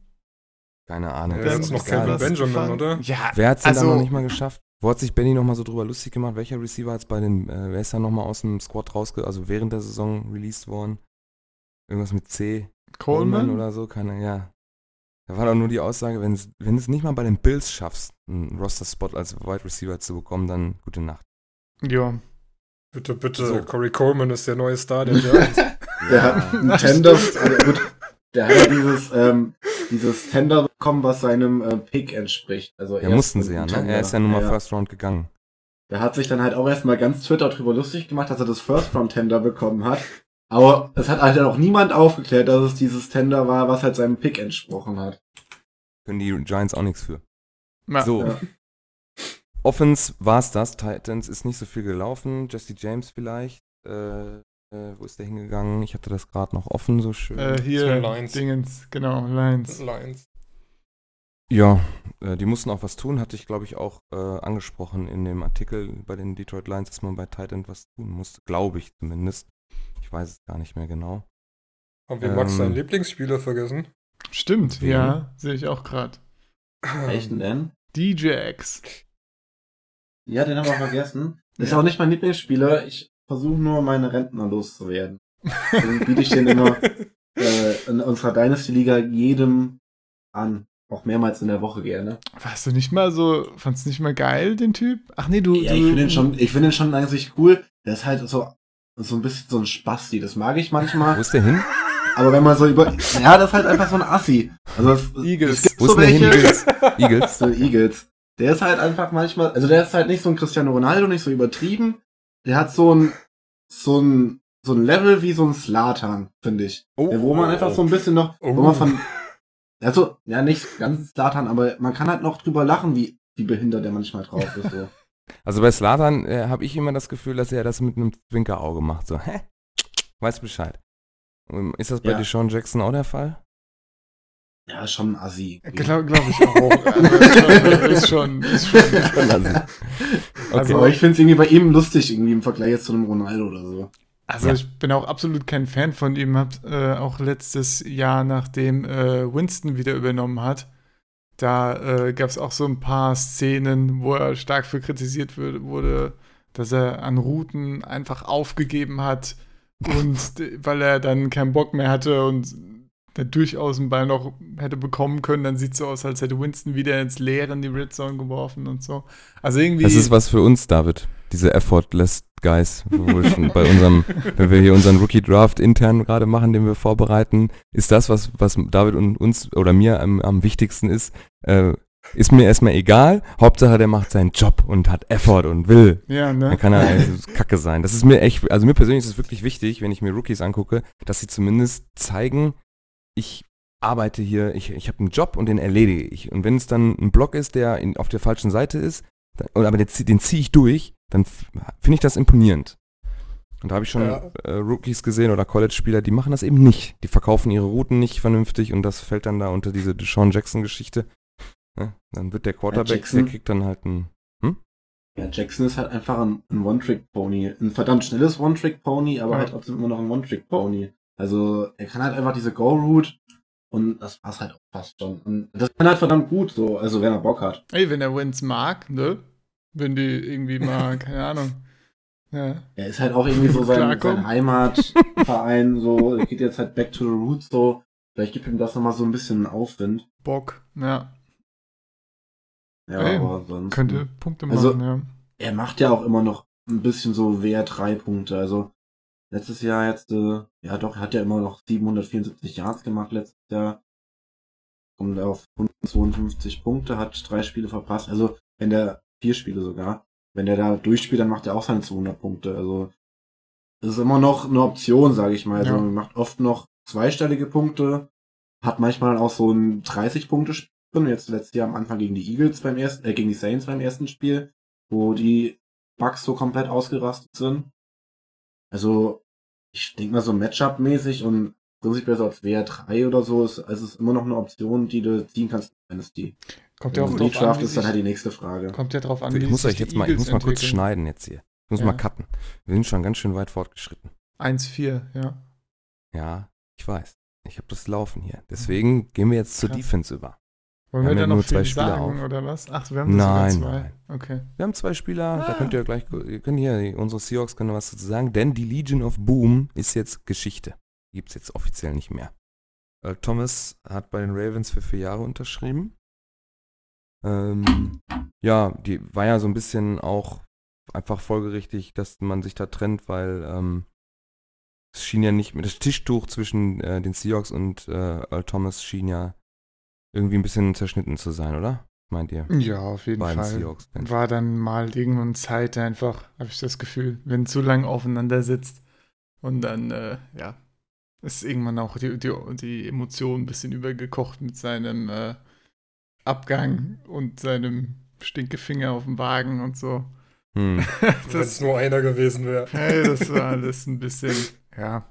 Keine Ahnung.
Ja, jetzt
ist
noch
was
Benjamin,
gefangen.
oder?
Ja,
Wer hat es denn
also,
dann noch nicht mal geschafft? Wo hat sich Benny noch mal so drüber lustig gemacht? Welcher Receiver hat es bei den, äh, wer ist da noch mal aus dem Squad rausge... also während der Saison released worden? Irgendwas mit C?
Coleman?
oder so? Keine, ja. Da war doch nur die Aussage, wenn es wenn es nicht mal bei den Bills schaffst, einen Roster-Spot als Wide Receiver zu bekommen, dann gute Nacht.
Ja.
Bitte, bitte.
So.
Corey Coleman ist der neue Star der Giants.
Der hat einen Tender, also gut, der hat ja dieses, ähm, dieses Tender bekommen, was seinem äh, Pick entspricht. Also
Ja, mussten
ein
sie ja, ne?
Tender.
Er ist ja nun mal
Ja.
First Round gegangen.
Der hat sich dann halt auch erstmal ganz Twitter drüber lustig gemacht, dass er das First Round Tender bekommen hat. Aber es hat halt auch niemand aufgeklärt, dass es dieses Tender war, was halt seinem Pick entsprochen hat.
Können die Giants auch nichts für.
Ja.
So.
Ja.
Offense war's das. Titans ist nicht so viel gelaufen. Jesse James vielleicht. Äh, äh, wo ist der hingegangen? Ich hatte das gerade noch offen, so schön.
Äh, hier,
Lions.
Dingens, genau, Lions.
Lions.
Ja, äh, die mussten auch was tun, hatte ich glaube ich auch äh, angesprochen in dem Artikel bei den Detroit Lions, dass man bei Titan was tun musste, glaube ich zumindest. Ich weiß es gar nicht mehr genau.
Haben wir Max
Ähm.
seinen Lieblingsspieler vergessen?
Stimmt,
Wen?
ja, sehe ich auch gerade.
Welchen denn?
DJX.
Ja, den haben wir vergessen. Ist
Ja.
auch nicht mein Lieblingsspieler. Ich versuche nur, meine Rentner loszuwerden. Deswegen biete ich den immer äh, in unserer Dynasty-Liga jedem an. Auch mehrmals in der Woche gerne.
Warst du nicht mal so, fandst du nicht mal geil, den Typ? Ach nee, du.
Ja,
du
ich finde den schon, ich finde den schon eigentlich cool. Der ist halt so, so ein bisschen so ein Spasti. Das mag ich
Wo
manchmal.
ist der hin?
Aber wenn man so über, ja, das ist halt einfach so ein Assi. Also es,
Eagles.
Es gibt
Wo
so
ist der hin?
welche,
Eagles? Eagles?
so Eagles. Der ist halt einfach manchmal, also der ist halt nicht so ein Cristiano Ronaldo, nicht so übertrieben. Der hat so ein, so ein, so ein Level wie so ein Slatan, finde ich.
Oh,
Ja, wo man einfach so ein bisschen noch, wo
Oh.
man von, also, ja, nicht ganz Slatan, aber man kann halt noch drüber lachen, wie, wie behindert der manchmal drauf ist, so.
Also bei Slatan äh, habe ich immer das Gefühl, dass er das mit einem Zwinkerauge macht. So, hä? Weiß Bescheid. Ähm, Ist das bei
Ja.
Deshaun Jackson auch der Fall?
Ja, schon ein Assi.
Glaube glaub ich auch. Also, ist schon, ist schon, ist schon.
Also,
Also-
aber ich finde es irgendwie bei ihm lustig, irgendwie im Vergleich jetzt zu einem Ronaldo oder so.
Also
Ja.
ich bin auch absolut kein Fan von ihm. Hab äh, auch letztes Jahr, nachdem äh, Winston wieder übernommen hat, da äh, gab es auch so ein paar Szenen, wo er stark für kritisiert wurde, dass er an Routen einfach aufgegeben hat und weil er dann keinen Bock mehr hatte und der durchaus einen Ball noch hätte bekommen können, dann sieht es so aus, als hätte Winston wieder ins Leere in die Red Zone geworfen und so. Also irgendwie.
Das ist was für uns, David. Diese Effortless Guys, wo wir schon bei unserem, wenn wir hier unseren Rookie Draft intern gerade machen, den wir vorbereiten, ist das, was, was David und uns oder mir am, am wichtigsten ist, äh, ist mir erstmal egal. Hauptsache, der macht seinen Job und hat Effort und will.
ja, ne?
Dann kann er äh, Kacke sein. Das ist mir echt, also mir persönlich ist es wirklich wichtig, wenn ich mir Rookies angucke, dass sie zumindest zeigen, ich arbeite hier, ich, ich habe einen Job und den erledige ich. Und wenn es dann ein Block ist, der in, auf der falschen Seite ist, dann, aber den, den ziehe ich durch, dann finde ich das imponierend. Und da habe ich schon
Ja.
äh, Rookies gesehen oder College-Spieler, die machen das eben nicht. Die verkaufen ihre Routen nicht vernünftig und das fällt dann da unter diese Deshaun Jackson-Geschichte. Ne? Dann wird der Quarterback,
Jackson-
der kriegt dann halt ein
Ja, Jackson ist halt einfach ein, ein One-Trick-Pony. Ein verdammt schnelles One-Trick-Pony, aber
Ja.
halt trotzdem immer noch ein One-Trick-Pony. Also, er kann halt einfach diese Go-Route und das war's halt auch fast schon. Und das kann halt verdammt gut so, also wenn er Bock hat.
Ey, wenn er Wins mag, ne? Wenn die irgendwie mal, keine Ahnung. Ja.
Er ist halt auch irgendwie so sein, sein Heimatverein, so, er geht jetzt halt back to the roots, so. Vielleicht gibt ihm das nochmal so ein bisschen Aufwind.
Bock, ja.
Ja,
Ey,
aber sonst.
Könnte Punkte
Also-
machen, ja.
Er macht ja auch immer noch ein bisschen so WR3-Punkte. Also letztes Jahr jetzt, äh, ja doch, er hat ja immer noch 774 Yards gemacht letztes Jahr. Kommt auf 152 Punkte, hat drei Spiele verpasst. Also wenn der, vier Spiele sogar, wenn der da durchspielt, dann macht er auch seine 200 Punkte. Also das ist immer noch eine Option, sage ich mal. Also
Ja.
man macht oft noch zweistellige Punkte, hat manchmal auch so ein 30-Punkte-Spiel. Jetzt letztes Jahr am Anfang gegen die Eagles beim ersten, äh, gegen die Saints beim ersten Spiel wo die Bugs so komplett ausgerastet sind. Also, ich denke mal so Matchup-mäßig und prinzipiell so als WR3 oder so, ist, ist es immer noch eine Option, die du ziehen kannst, wenn es die.
Kommt ja auch
Wenn
drauf an,
ist dann halt die nächste Frage.
kommt ja drauf an, wie
Ich muss euch jetzt mal, ich muss mal kurz
entwickeln.
schneiden jetzt hier. Ich muss
Ja.
mal cutten. Wir sind schon ganz schön weit fortgeschritten.
1-4, ja.
Ja, ich weiß. Ich habe das Laufen hier. Deswegen gehen wir jetzt zur
Krass.
Defense über.
Wollen
Wir
wir,
haben
da
ja
noch
zwei Spieler
sagen,
auf.
oder was? Ach, wir haben
Nein,
sogar zwei.
nein.
Okay.
Wir haben zwei Spieler, da
Ah.
könnt ihr gleich, ihr könnt hier, unsere Seahawks können was dazu sagen, denn die Legion of Boom ist jetzt Geschichte. Gibt es jetzt offiziell nicht mehr. Thomas hat bei den Ravens für vier Jahre unterschrieben. Ähm, ja, die war ja so ein bisschen auch einfach folgerichtig, dass man sich da trennt, weil ähm, es schien ja nicht mit das Tischtuch zwischen äh, den Seahawks und äh, Earl Thomas schien ja irgendwie ein bisschen zerschnitten zu sein, oder? Meint ihr?
Ja, auf jeden Fall.
Seahawks-Fans.
War dann mal irgendwann Zeit einfach, habe ich das Gefühl, wenn zu lang aufeinander sitzt und dann, äh, ja, ist irgendwann auch die, die, die Emotion ein bisschen übergekocht mit seinem äh, Abgang und seinem Stinkefinger auf dem Wagen und so.
Hm.
Wenn es nur einer gewesen wäre.
Hey, das war alles ein bisschen, ja.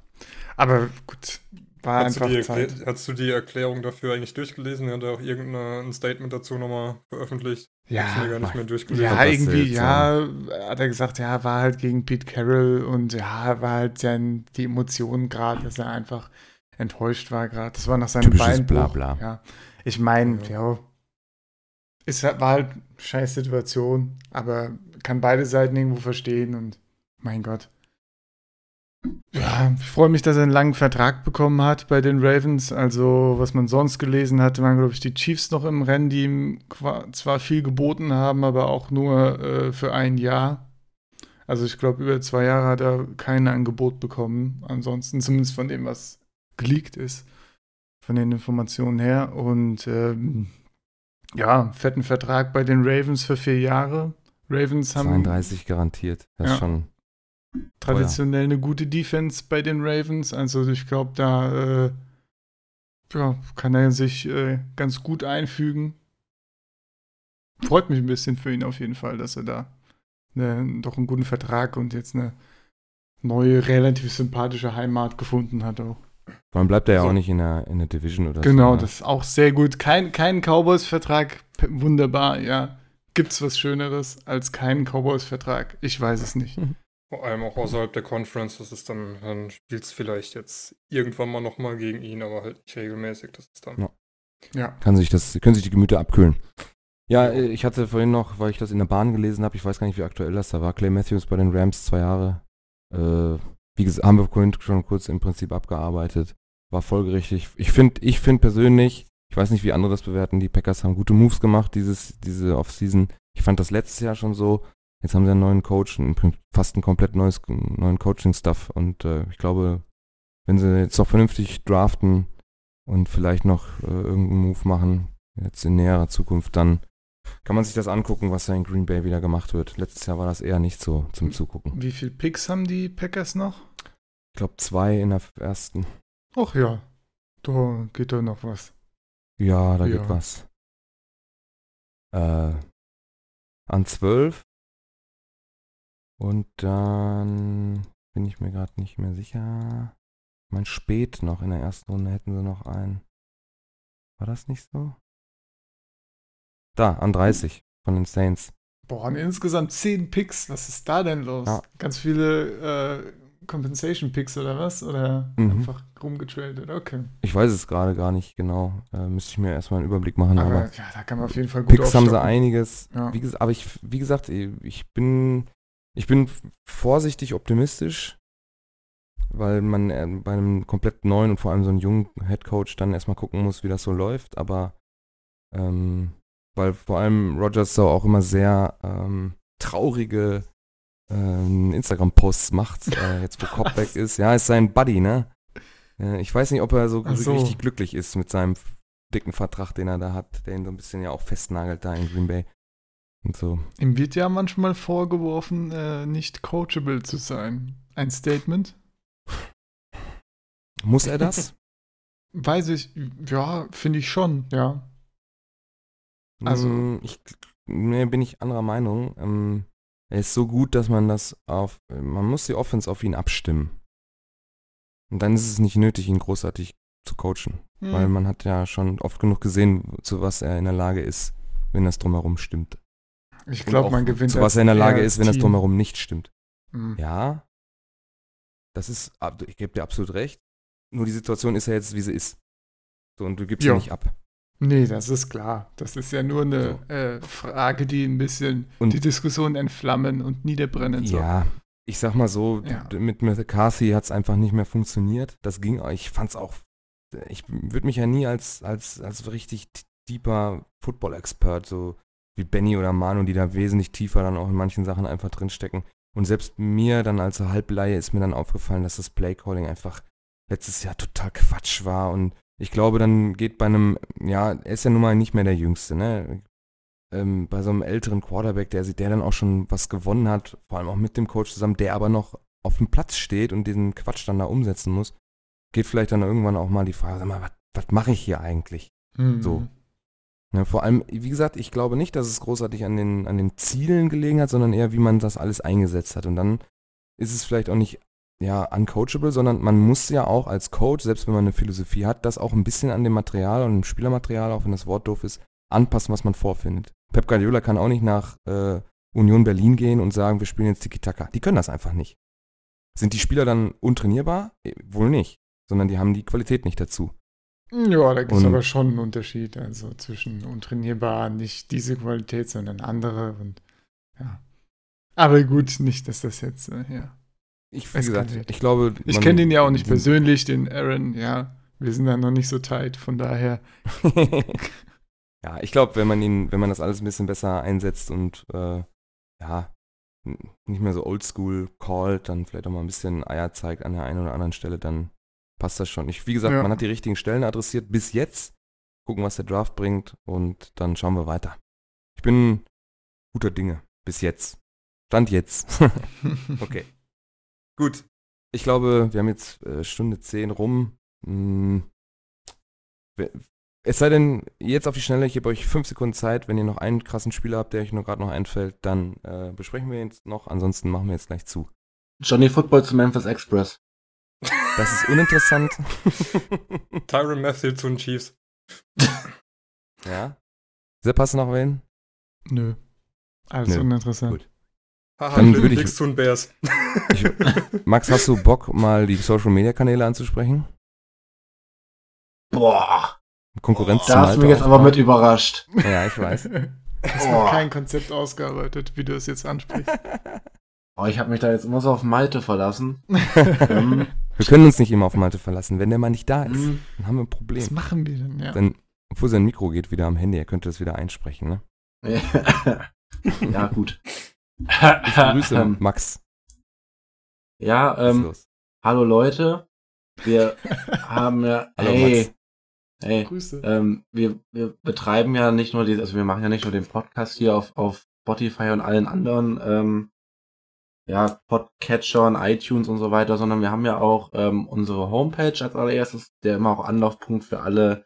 Aber gut, war
Hast du,
einfach
die
Zeit.
Hast du die Erklärung dafür eigentlich durchgelesen? Er hat auch irgendein Statement dazu nochmal veröffentlicht.
Ja,
gar nicht mehr durchgelesen.
ja, irgendwie, ja, hat er gesagt, ja, war halt gegen Pete Carroll und ja, war halt sein, die Emotionen gerade, dass er einfach enttäuscht war gerade. Das war nach seinem
Typisches
Beinbruch.
Blabla.
Ja, ich meine, ja, es war halt eine scheiß Situation, aber kann beide Seiten irgendwo verstehen und mein Gott. Ja, ich freue mich, dass er einen langen Vertrag bekommen hat bei den Ravens. Also, was man sonst gelesen hatte, waren, glaube ich, die Chiefs noch im Rennen, die ihm zwar viel geboten haben, aber auch nur äh, für ein Jahr. Also, ich glaube, über zwei Jahre hat er kein Angebot bekommen. Ansonsten, zumindest von dem, was geleakt ist, von den Informationen her. Und ähm, ja, fetten Vertrag bei den Ravens für vier Jahre. Ravens haben
32 garantiert. Das
Ja.
ist schon.
traditionell eine gute Defense bei den Ravens. Also ich glaube, da äh, ja, kann er sich äh, ganz gut einfügen. Freut mich ein bisschen für ihn auf jeden Fall, dass er da ne, doch einen guten Vertrag und jetzt eine neue, relativ sympathische Heimat gefunden hat auch.
Vor allem bleibt er ja
So.
auch nicht in der, in der Division oder
Genau,
so. ne?
das ist auch sehr gut. Kein, kein Cowboys-Vertrag, wunderbar, ja. Gibt's was Schöneres als keinen Cowboys-Vertrag? Ich weiß es nicht.
Vor allem auch außerhalb der Conference. Das ist dann, dann spielt es vielleicht jetzt irgendwann mal nochmal gegen ihn, aber halt nicht regelmäßig. Das ist dann.
Ja.
Ja.
Kann sich das, können sich die Gemüter abkühlen. Ja, äh, ich hatte vorhin noch, weil ich das in der Bahn gelesen habe, ich weiß gar nicht, wie aktuell das da war, Clay Matthews bei den Rams zwei Jahre. Äh, wie gesagt, haben wir vorhin schon kurz im Prinzip abgearbeitet. War folgerichtig. Ich finde, ich finde persönlich, ich weiß nicht, wie andere das bewerten, die Packers haben gute Moves gemacht, dieses, diese Offseason. Ich fand das letztes Jahr schon so. Jetzt haben sie einen neuen Coach, fast ein komplett neues, neuen Coaching-Stuff. Und äh, ich glaube, wenn sie jetzt noch vernünftig draften und vielleicht noch äh, irgendeinen Move machen, jetzt in näherer Zukunft, dann kann man sich das angucken, was da in Green Bay wieder gemacht wird. Letztes Jahr war das eher nicht so zum Zugucken.
Wie viel Picks haben die Packers noch?
Ich glaube, zwei in der ersten.
Ach ja, da geht doch noch was.
Ja, da
Ja.
geht was. Äh, an zwölf. Und dann bin ich mir gerade nicht mehr sicher. Ich meine, spät noch in der ersten Runde hätten sie noch einen. War das nicht so? Da, an 30 von den Saints.
Boah, und insgesamt 10 Picks, was ist da denn los?
Ja.
Ganz viele äh, Compensation Picks oder was? Oder
Mhm.
einfach rumgetradet? Okay.
Ich weiß es gerade gar nicht genau. Äh, müsste ich mir erstmal einen Überblick machen.
Aber
Aber,
ja, da kann man auf jeden Fall gut
Picks haben sie
aufstocken.
einiges.
Ja.
Wie aber ich, wie gesagt, ich bin, ich bin vorsichtig optimistisch, weil man äh, bei einem komplett neuen und vor allem so einem jungen Headcoach dann erstmal gucken muss, wie das so läuft. Aber ähm, weil vor allem Rogers so auch immer sehr ähm, traurige ähm, Instagram-Posts macht, äh, jetzt wo Cobb weg ist. Ja, ist sein Buddy, ne? Äh, ich weiß nicht, ob er so,
so.
richtig glücklich ist mit seinem dicken Vertrag, den er da hat, der ihn so ein bisschen ja auch festnagelt da in Green Bay. Und so.
Ihm wird ja manchmal vorgeworfen, äh, nicht coachable zu sein. Ein Statement?
Muss er das?
Weiß ich, ja, finde ich schon, ja. Also-
Mm, ich, nee, bin ich anderer Meinung. Ähm, er ist so gut, dass man das auf, man muss die Offense auf ihn abstimmen. Und dann ist es nicht nötig, ihn großartig zu coachen.
Hm.
Weil man hat ja schon oft genug gesehen, zu was er in der Lage ist, wenn das drumherum stimmt.
ich glaube, man gewinnt
Zu was er in der Lage ist, wenn das
Team.
drumherum nicht stimmt. Mhm. Ja. Das ist, ich gebe dir absolut recht. Nur die Situation ist ja jetzt, wie sie ist. So, und du gibst ja nicht ab.
Nee, das ist klar. Das ist ja nur eine so. äh, Frage, die ein bisschen und, die Diskussion entflammen und niederbrennen
soll. Ja, ich sag mal so, ja. mit McCarthy hat es einfach nicht mehr funktioniert. Das ging, ich fand es auch, ich würde mich ja nie als, als, als richtig deeper Football-Expert, so wie Benny oder Manu, die da wesentlich tiefer dann auch in manchen Sachen einfach drinstecken. Und selbst mir dann als Halbleihe ist mir dann aufgefallen, dass das Playcalling einfach letztes Jahr total Quatsch war. Und ich glaube, dann geht bei einem, ja, er ist ja nun mal nicht mehr der Jüngste, ne? Ähm, bei so einem älteren Quarterback, der, der dann auch schon was gewonnen hat, vor allem auch mit dem Coach zusammen, der aber noch auf dem Platz steht und diesen Quatsch dann da umsetzen muss, geht vielleicht dann irgendwann auch mal die Frage, sag mal, was mache ich hier eigentlich? Mhm. So. Ja, vor allem, wie gesagt, ich glaube nicht, dass es großartig an den, an den Zielen gelegen hat, sondern eher, wie man das alles eingesetzt hat. Und dann ist es vielleicht auch nicht ja, uncoachable, sondern man muss ja auch als Coach, selbst wenn man eine Philosophie hat, das auch ein bisschen an dem Material und dem Spielermaterial, auch wenn das Wort doof ist, anpassen, was man vorfindet. Pep Guardiola kann auch nicht nach äh, Union Berlin gehen und sagen, wir spielen jetzt Tiki-Taka. Die können das einfach nicht. Sind die Spieler dann untrainierbar? Äh, wohl nicht, sondern die haben die Qualität nicht dazu.
Ja, da gibt es aber schon einen Unterschied, also zwischen untrainierbar, nicht diese Qualität, sondern andere und ja. Aber gut, nicht, dass das jetzt, äh, ja.
Ich, wie gesagt, ich glaube.
Ich kenne den ja auch nicht persönlich, den Aaron, ja. Wir sind da noch nicht so tight, von daher.
ja, ich glaube, wenn man ihn, wenn man das alles ein bisschen besser einsetzt und äh, ja, nicht mehr so oldschool callt, dann vielleicht auch mal ein bisschen Eier zeigt an der einen oder anderen Stelle, dann passt das schon. Ich, wie gesagt, ja. man hat die richtigen Stellen adressiert bis jetzt. Gucken, was der Draft bringt und dann schauen wir weiter. Ich bin guter Dinge. Bis jetzt. Stand jetzt. okay. Gut. Ich glaube, wir haben jetzt äh, Stunde 10 rum. Hm. Es sei denn, jetzt auf die Schnelle, ich gebe euch 5 Sekunden Zeit. Wenn ihr noch einen krassen Spieler habt, der euch nur gerade noch einfällt, dann äh, besprechen wir ihn jetzt noch. Ansonsten machen wir jetzt gleich zu.
Johnny Football zu Memphis Express.
Das ist uninteressant.
Tyron Matthew zu den Chiefs.
ja. Sepp, hast du noch wen?
Nö. Alles Nö. uninteressant. Gut.
Haha, Dann würde ich, zu Bears.
ich, Max, hast du Bock, mal die Social Media Kanäle anzusprechen?
Boah.
Konkurrenz
Da hast du mich jetzt aber mit überrascht.
Ja, ich weiß.
Du hast noch kein Konzept ausgearbeitet, wie du es jetzt ansprichst.
Oh, ich habe mich da jetzt immer so auf Malte verlassen.
ähm, wir können uns nicht immer auf Malte verlassen. Wenn der mal nicht da ist, mhm. dann haben wir ein Problem.
Was machen wir denn, ja?
Dann, obwohl sein Mikro geht wieder am Handy, er könnte das wieder einsprechen, ne?
ja, gut.
Ich grüße Max.
Ja, ähm, hallo Leute. Wir haben ja, hallo, hey, Max. hey, Grüße. Ähm, wir, wir betreiben ja nicht nur die, also wir machen ja nicht nur den Podcast hier auf, auf Spotify und allen anderen ähm, ja, Podcatchern, iTunes und so weiter, sondern wir haben ja auch ähm, unsere Homepage als allererstes, der immer auch Anlaufpunkt für alle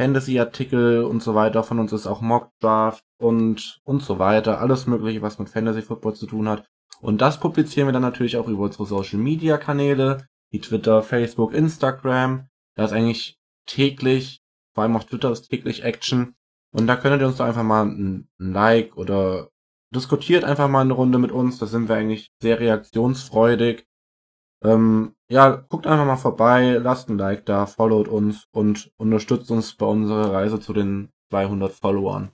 Fantasy-Artikel und so weiter. Von uns ist auch Mockdraft und und so weiter. Alles mögliche, was mit Fantasy Football zu tun hat. Und das publizieren wir dann natürlich auch über unsere Social Media Kanäle, wie Twitter, Facebook, Instagram. Da ist eigentlich täglich, vor allem auf Twitter ist täglich Action. Und da könnt ihr uns da einfach mal ein Like oder diskutiert einfach mal eine Runde mit uns. Da sind wir eigentlich sehr reaktionsfreudig. Ähm, ja, guckt einfach mal vorbei, lasst ein Like da, followt uns und unterstützt uns bei unserer Reise zu den 200 Followern.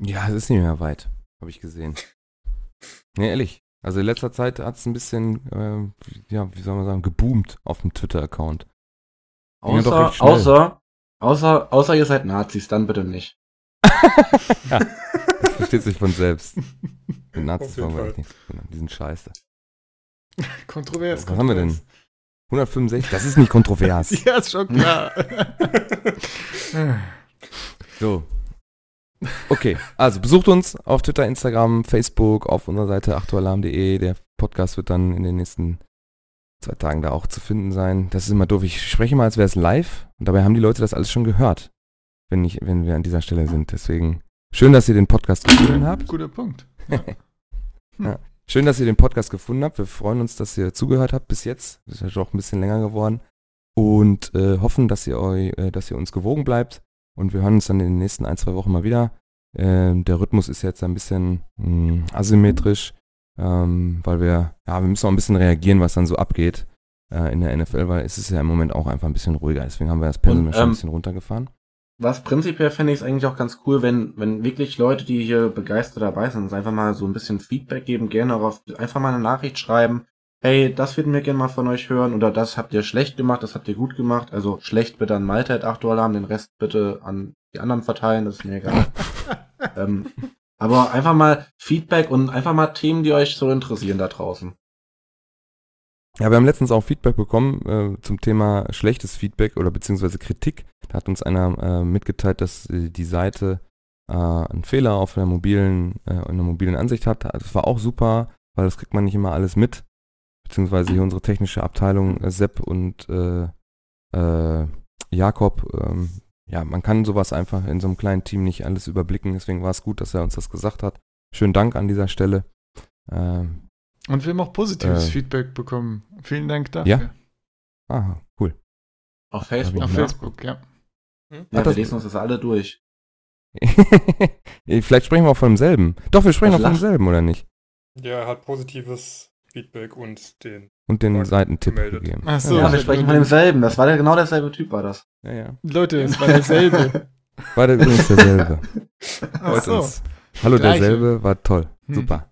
Ja, es ist nicht mehr weit, habe ich gesehen. Nee, ehrlich. Also in letzter Zeit hat es ein bisschen, äh, ja, wie soll man sagen, geboomt auf dem Twitter-Account.
Außer, außer, außer, außer ihr seid Nazis, dann bitte nicht.
ja, das versteht sich von selbst. Die Nazis wollen wir echt nichts tun. Die sind scheiße.
Kontrovers.
Was haben wir denn? 165? Das ist nicht kontrovers.
ja, ist schon klar.
so. Okay, also besucht uns auf Twitter, Instagram, Facebook, auf unserer Seite achtualarm.de. Der Podcast wird dann in den nächsten zwei Tagen da auch zu finden sein. Das ist immer doof. Ich spreche mal, als wäre es live. Und dabei haben die Leute das alles schon gehört, wenn, ich, wenn wir an dieser Stelle sind. Deswegen schön, dass ihr den Podcast gefunden habt.
Guter Punkt. Ja.
ja. Schön, dass ihr den Podcast gefunden habt. Wir freuen uns, dass ihr zugehört habt bis jetzt. Das ist ja doch ein bisschen länger geworden. Und äh, hoffen, dass ihr, euch, äh, dass ihr uns gewogen bleibt. Und wir hören uns dann in den nächsten ein, zwei Wochen mal wieder. Äh, der Rhythmus ist jetzt ein bisschen mh, hm, asymmetrisch. ähm, weil wir, ja, wir müssen auch ein bisschen reagieren, was dann so abgeht äh, in der NFL, weil es ist ja im Moment auch einfach ein bisschen ruhiger. Deswegen haben wir das
Und,
schon ein
ähm,
bisschen runtergefahren.
Was prinzipiell fände ich es eigentlich auch ganz cool, wenn, wenn wirklich Leute, die hier begeistert dabei sind, einfach mal so ein bisschen Feedback geben, gerne auch auf, einfach mal eine Nachricht schreiben. Hey, das würden wir gerne mal von euch hören oder das habt ihr schlecht gemacht, das habt ihr gut gemacht. Also schlecht bitte an Malte at 8 Dollar, den Rest bitte an die anderen verteilen, das ist mir egal. ähm, aber einfach mal Feedback und einfach mal Themen, die euch so interessieren da draußen.
Ja, wir haben letztens auch Feedback bekommen äh, zum Thema schlechtes Feedback oder beziehungsweise Kritik. Da hat uns einer äh, mitgeteilt, dass äh, die Seite äh, einen Fehler auf einer mobilen, äh, einer mobilen Ansicht hat. Das war auch super, weil das kriegt man nicht immer alles mit. Beziehungsweise hier unsere technische Abteilung, äh, Sepp und Jakob, ähm, ja, man kann sowas einfach in so einem kleinen Team nicht alles überblicken. Deswegen war es gut, dass er uns das gesagt hat. Schönen Dank an dieser Stelle. Ähm,
Und wir haben auch positives
Äh.
Feedback bekommen. Vielen Dank dafür.
Ja? aha, cool.
Auf Facebook.
Auf
Ja.
Facebook, ja.
Ja,
Hat
wir lesen uns das alle durch.
Vielleicht sprechen wir auch von demselben. Doch, wir sprechen auch von demselben, oder nicht?
Ja, er hat positives Feedback und den.
Und den Seitentipp
gemeldet.
gegeben.
Ach so.
Ja,
ja,
wir sprechen von demselben. Das war der, genau derselbe Typ, war das.
ja, ja.
Leute, es war derselbe.
War der übrigens derselbe.
Ach so.
Hallo
Gleiche.
derselbe, war toll.
Hm.
Super.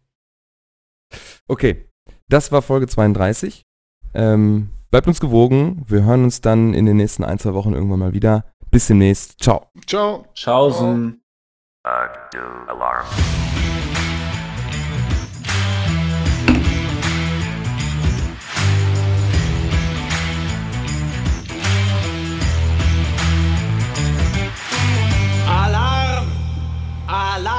Okay, das war Folge 32. Ähm, bleibt uns gewogen. Wir hören uns dann in den nächsten ein, zwei Wochen irgendwann mal wieder. Bis demnächst. Ciao.
Ciao.
Tschaußen. Alarm. Alarm!
Alarm!